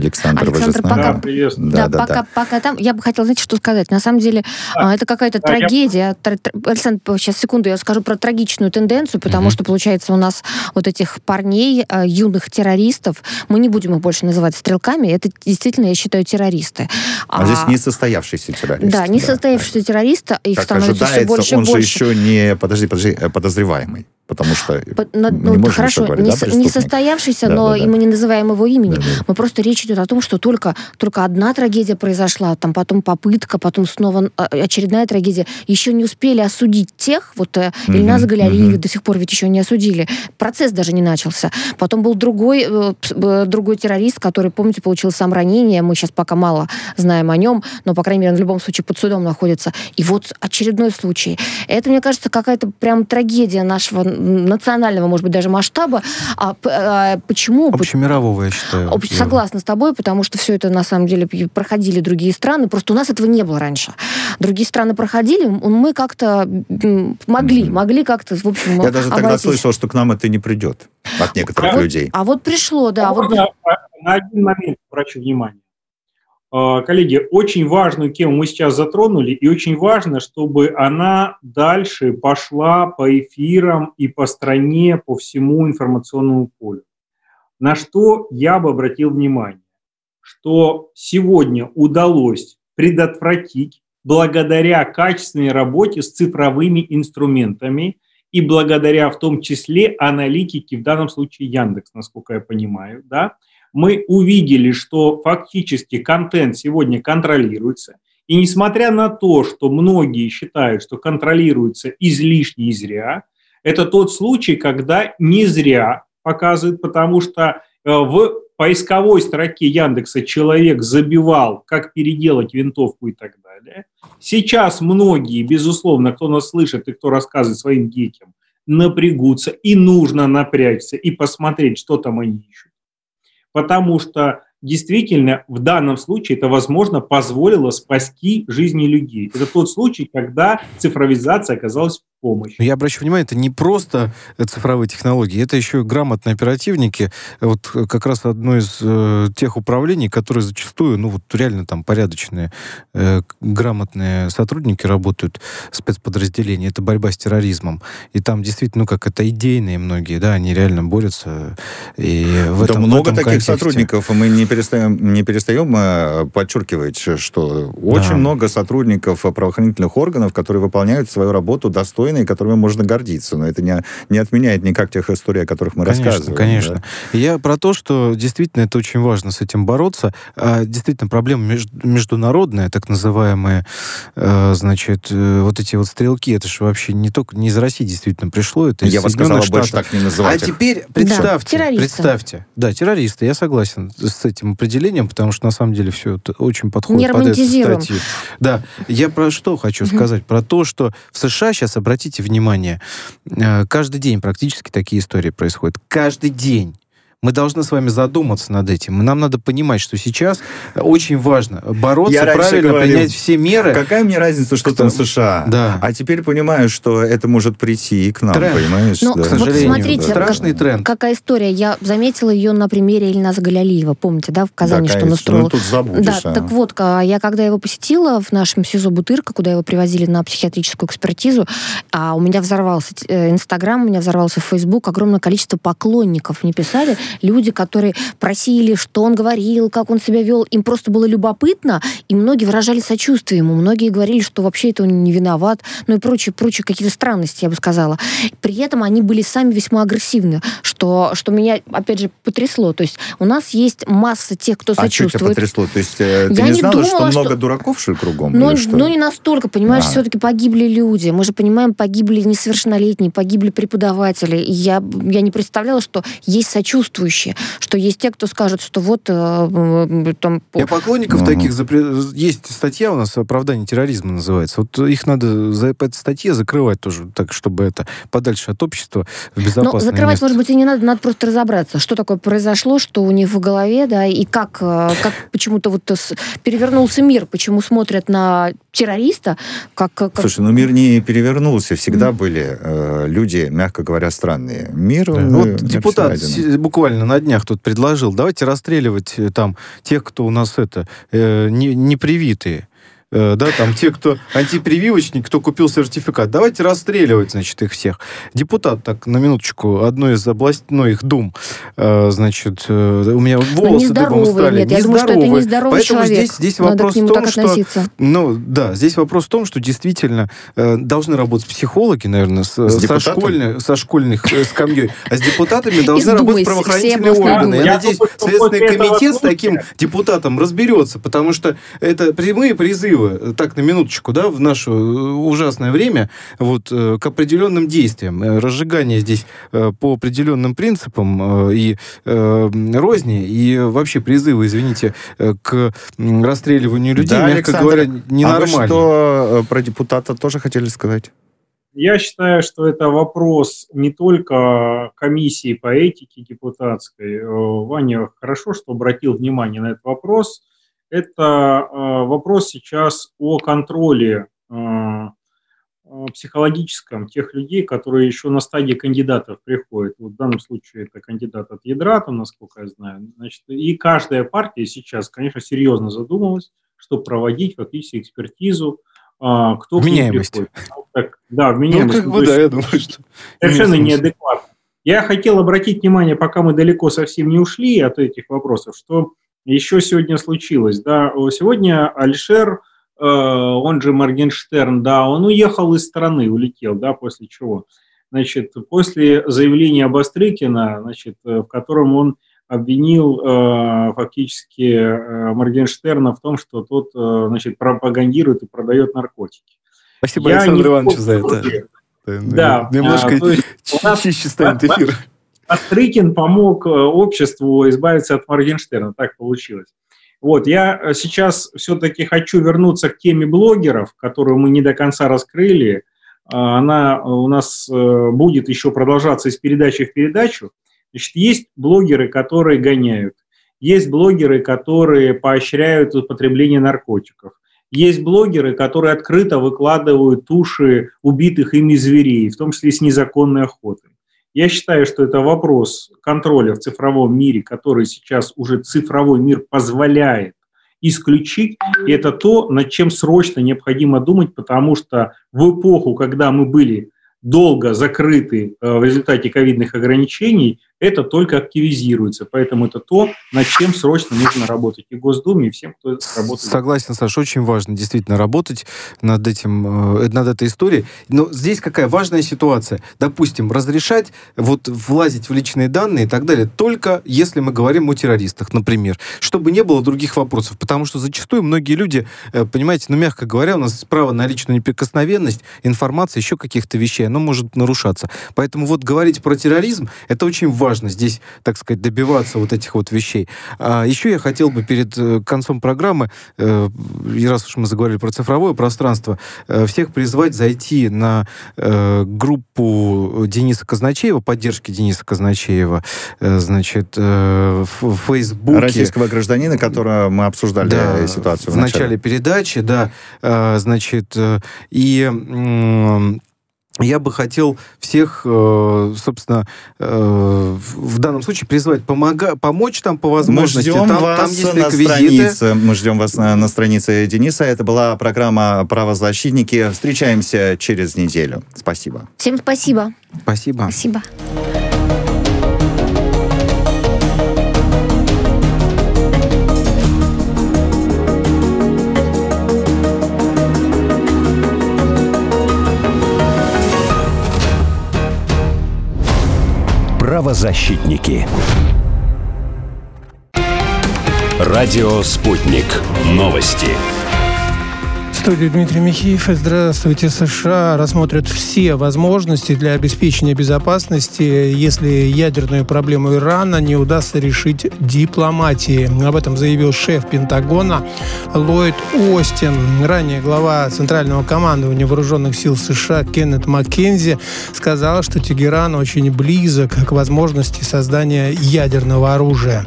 Александр, Александр, пока, да, да, да, да, пока, да. пока там, я бы хотела, знаете, что сказать. На самом деле, да. это какая-то да, трагедия. Я... Александр, сейчас секунду, я скажу про трагичную тенденцию, потому угу. что, получается, у нас вот этих парней, э, юных террористов, мы не будем их больше называть стрелками, это действительно, я считаю, террористы. А, а здесь несостоявшийся террорист. Да, несостоявшийся да. террорист, их как становится все больше он и больше. же еще не, подожди, подожди, э, подозреваемый потому что но, ну, не хорошо, говорить, не, да, не состоявшийся, да, но да, да. и мы не называем его имени. Да, да. Мы просто речь идет о том, что только, только одна трагедия произошла, там потом попытка, потом снова а, очередная трагедия. Еще не успели осудить тех, вот mm-hmm. Галялиева mm-hmm. до сих пор ведь еще не осудили. Процесс даже не начался. Потом был другой, э, другой террорист, который, помните, получил сам ранение. Мы сейчас пока мало знаем о нем, но, по крайней мере, он в любом случае под судом находится. И вот очередной случай. Это, мне кажется, какая-то прям трагедия нашего национального, может быть, даже масштаба. А, а почему? Общемирового, я считаю. Об, согласна с тобой, потому что все это, на самом деле, проходили другие страны, просто у нас этого не было раньше. Другие страны проходили, мы как-то могли, mm-hmm. могли как-то, в общем, Я даже обойтись. тогда слышал, что к нам это не придет от некоторых а людей. Вот, а вот пришло, да. А вот... На, на один момент обращу внимание. А, коллеги, очень важную тему мы сейчас затронули, и очень важно, чтобы она дальше пошла по эфирам и по стране, по всему информационному полю. На что я бы обратил внимание, что сегодня удалось предотвратить благодаря качественной работе с цифровыми инструментами и благодаря в том числе аналитике, в данном случае Яндекс, насколько я понимаю, да, мы увидели, что фактически контент сегодня контролируется. И несмотря на то, что многие считают, что контролируется излишне и зря, это тот случай, когда не зря показывают, потому что э, в поисковой строке Яндекса человек забивал, как переделать винтовку и так далее. Сейчас многие, безусловно, кто нас слышит и кто рассказывает своим детям, напрягутся, и нужно напрячься и посмотреть, что там они ищут потому что действительно в данном случае это, возможно, позволило спасти жизни людей. Это тот случай, когда цифровизация оказалась помощь. Я обращаю внимание, это не просто цифровые технологии, это еще и грамотные оперативники. Вот как раз одно из э, тех управлений, которые зачастую, ну вот реально там порядочные, э, грамотные сотрудники работают, спецподразделения, это борьба с терроризмом. И там действительно, ну как это идейные многие, да, они реально борются. И в этом, много в этом таких контексте... сотрудников, и мы не перестаем, не перестаем э, подчеркивать, что очень да. много сотрудников правоохранительных органов, которые выполняют свою работу достойно достойные, которыми можно гордиться. Но это не, не отменяет никак тех историй, о которых мы конечно, рассказываем. Конечно, да? Я про то, что действительно это очень важно с этим бороться. А, действительно, проблема меж, международная, так называемая, а, значит, э, вот эти вот стрелки, это же вообще не только не из России действительно пришло, это из Я бы сказал, больше так не называть А их. теперь представьте, да, представьте. Да, террористы, я согласен с этим определением, потому что на самом деле все это очень подходит под эту статью. Да, я про что хочу сказать? Про то, что в США сейчас, обратите внимание, э, каждый день практически такие истории происходят. Каждый день Мы должны с вами задуматься над этим. И нам надо понимать, что сейчас очень важно бороться, Я правильно говорил, принять все меры. Какая мне разница, что там США? Да. А теперь понимаю, что это может прийти и к нам, тренд. понимаешь? Ну, да. К сожалению. Вот смотрите, да. страшный тренд. Какая история. Я заметила ее на примере Ильназа Галялиева. Помните, да, в Казани, да, что он устроил? Ну, тут забудешь, да, а. так вот, я когда его посетила в нашем СИЗО Бутырка, куда его привозили на психиатрическую экспертизу, а у меня взорвался э, Инстаграм, у меня взорвался Фейсбук, огромное количество поклонников мне писали, люди, которые просили, что он говорил, как он себя вел, им просто было любопытно, и многие выражали сочувствие ему, многие говорили, что вообще это он не виноват, ну и прочие, прочие какие-то странности, я бы сказала. При этом они были сами весьма агрессивны, что, что меня, опять же, потрясло. То есть у нас есть масса тех, кто сочувствует. А что тебя потрясло? То есть э, ты я не, не знала, думала, что много что... дураков, что кругом? Ну, ну, не настолько, понимаешь, а. все-таки погибли люди. Мы же понимаем, погибли несовершеннолетние, погибли преподаватели. И я, я не представляла, что есть сочувствующие, что есть те, кто скажет, что вот э, там... Я поклонников mm-hmm. таких... Запре... Есть статья у нас «Оправдание терроризма» называется. Вот их надо за по этой статье закрывать тоже, так, чтобы это подальше от общества в ну, безопасное Но закрывать, место. может быть, и не надо, надо просто разобраться, что такое произошло, что у них в голове, да, и как, э, как почему-то вот перевернулся мир, почему смотрят на террориста, как... как... Слушай, ну мир не перевернулся, всегда mm. были э, люди, мягко говоря, странные. Мир... Да. Вот депутат буквально на днях тут предложил, давайте расстреливать э, там тех, кто у нас это, э, не, не привитые. Э, да, там те, кто антипрививочник, кто купил сертификат, давайте расстреливать, значит, их всех. Депутат, так, на минуточку, одной из областной их дум, э, значит, э, у меня волосы дыбом стали. Нет, я думаю, что это нездоровый. Поэтому человек. здесь, здесь Надо вопрос в том, что... Ну, да, здесь вопрос в том, что действительно должны работать психологи, наверное, с, с со, школьных, со школьных скамьей, а с депутатами должны работать правоохранительные органы. Я, я надеюсь, Следственный комитет с таким депутатом разберется, потому что это прямые призывы призывы, так, на минуточку, да, в наше э, ужасное время, вот, э, к определенным действиям. Э, разжигание здесь по определенным принципам и розни, и вообще призывы, извините, к расстреливанию людей, да, мягко Александр, говоря, ненормально. А вы что про депутата тоже хотели сказать? Я считаю, что это вопрос не только комиссии по этике депутатской. Ваня хорошо, что обратил внимание на этот вопрос это э, вопрос сейчас о контроле э, психологическом тех людей, которые еще на стадии кандидатов приходят. Вот в данном случае это кандидат от ядра, там, насколько я знаю. Значит, и каждая партия сейчас, конечно, серьезно задумалась, чтобы проводить фактически экспертизу, кто вменяемость. приходит. Ну, так, да, вменяемость. Ну, как бы, да, я думаю, что... Совершенно неадекватно. Я хотел обратить внимание, пока мы далеко совсем не ушли от этих вопросов, что еще сегодня случилось. Да? Сегодня Альшер, э, он же Моргенштерн, да, он уехал из страны, улетел, да, после чего? Значит, после заявления Бастрыкина, значит, в котором он обвинил э, фактически э, Моргенштерна в том, что тот, э, значит, пропагандирует и продает наркотики. Спасибо, Я Александр Иванович, за это. Да. Немножко а, чище станет эфир. Астрыкин помог э, обществу избавиться от Моргенштерна, так получилось. Вот, я э, сейчас все-таки хочу вернуться к теме блогеров, которую мы не до конца раскрыли. А, она у нас э, будет еще продолжаться из передачи в передачу. Значит, есть блогеры, которые гоняют. Есть блогеры, которые поощряют употребление наркотиков. Есть блогеры, которые открыто выкладывают туши убитых ими зверей, в том числе с незаконной охотой. Я считаю, что это вопрос контроля в цифровом мире, который сейчас уже цифровой мир позволяет исключить. И это то, над чем срочно необходимо думать, потому что в эпоху, когда мы были долго закрыты э, в результате ковидных ограничений, это только активизируется. Поэтому это то, над чем срочно нужно работать и Госдуме, и всем, кто работает. Согласен, Саша, очень важно действительно работать над, этим, э, над этой историей. Но здесь какая важная ситуация. Допустим, разрешать вот влазить в личные данные и так далее, только если мы говорим о террористах, например, чтобы не было других вопросов. Потому что зачастую многие люди, э, понимаете, ну, мягко говоря, у нас право на личную неприкосновенность, информация, еще каких-то вещей, оно может нарушаться. Поэтому вот говорить про терроризм, это очень важно важно здесь, так сказать, добиваться вот этих вот вещей. А еще я хотел бы перед э, концом программы, э, раз уж мы заговорили про цифровое пространство, э, всех призвать зайти на группу Дениса Казначеева, поддержки Дениса Казначеева, значит, в Фейсбуке. Российского гражданина, которого мы обсуждали да, ситуацию в, в начале. начале передачи, да, значит, и я бы хотел всех, э, собственно, э, в данном случае призвать помога, помочь там по возможности. Мы ждем там, вас там есть на странице. Мы ждем вас на, на странице Дениса. Это была программа «Правозащитники». Встречаемся через неделю. Спасибо. Всем спасибо. Спасибо. Спасибо. Правозащитники. Радио «Спутник». Новости студии Дмитрий Михеев. Здравствуйте. США рассмотрят все возможности для обеспечения безопасности, если ядерную проблему Ирана не удастся решить дипломатией. Об этом заявил шеф Пентагона Ллойд Остин. Ранее глава Центрального командования вооруженных сил США Кеннет Маккензи сказал, что Тегеран очень близок к возможности создания ядерного оружия.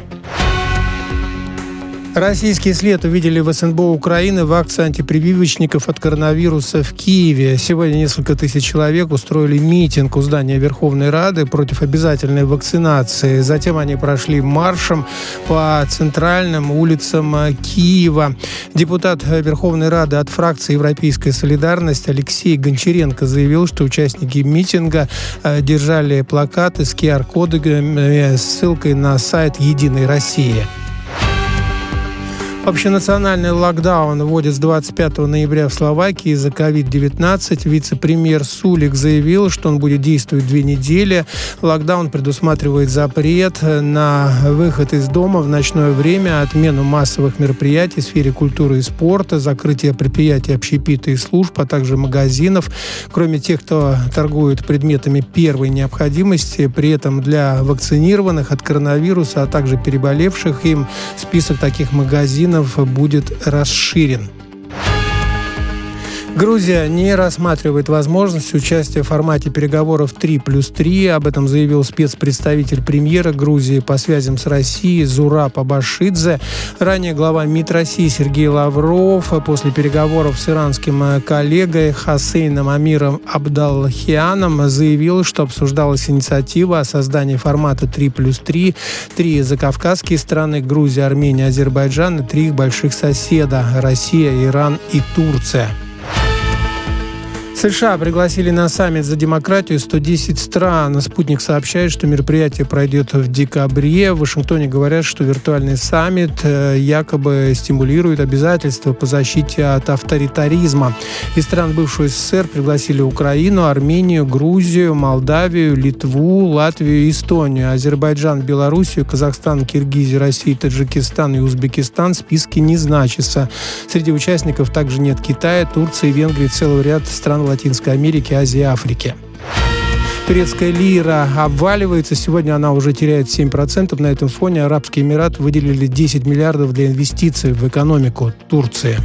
Российский след увидели в СНБО Украины в акции антипрививочников от коронавируса в Киеве. Сегодня несколько тысяч человек устроили митинг у здания Верховной Рады против обязательной вакцинации. Затем они прошли маршем по центральным улицам Киева. Депутат Верховной Рады от фракции Европейская солидарность Алексей Гончаренко заявил, что участники митинга э, держали плакаты с QR-кодами с ссылкой на сайт «Единой России». Общенациональный локдаун вводит с 25 ноября в Словакии из-за COVID-19. Вице-премьер Сулик заявил, что он будет действовать две недели. Локдаун предусматривает запрет на выход из дома в ночное время, отмену массовых мероприятий в сфере культуры и спорта, закрытие предприятий общепита и служб, а также магазинов. Кроме тех, кто торгует предметами первой необходимости, при этом для вакцинированных от коронавируса, а также переболевших им список таких магазинов магазинов будет расширен. Грузия не рассматривает возможность участия в формате переговоров 3 плюс 3. Об этом заявил спецпредставитель премьера Грузии по связям с Россией Зураб Абашидзе. Ранее глава МИД России Сергей Лавров после переговоров с иранским коллегой Хасейном Амиром Абдалхианом заявил, что обсуждалась инициатива о создании формата 3 плюс 3. Три закавказские страны – Грузия, Армения, Азербайджан и три их больших соседа – Россия, Иран и Турция. США пригласили на саммит за демократию 110 стран. Спутник сообщает, что мероприятие пройдет в декабре. В Вашингтоне говорят, что виртуальный саммит э, якобы стимулирует обязательства по защите от авторитаризма. Из стран бывшего СССР пригласили Украину, Армению, Грузию, Молдавию, Литву, Латвию Эстонию. Азербайджан, Белоруссию, Казахстан, Киргизию, Россию, Таджикистан и Узбекистан в списке не значится. Среди участников также нет Китая, Турции, Венгрии, целого ряда стран Латинской Америки, Азии и Африки. Турецкая лира обваливается. Сегодня она уже теряет 7%. На этом фоне Арабские Эмираты выделили 10 миллиардов для инвестиций в экономику Турции.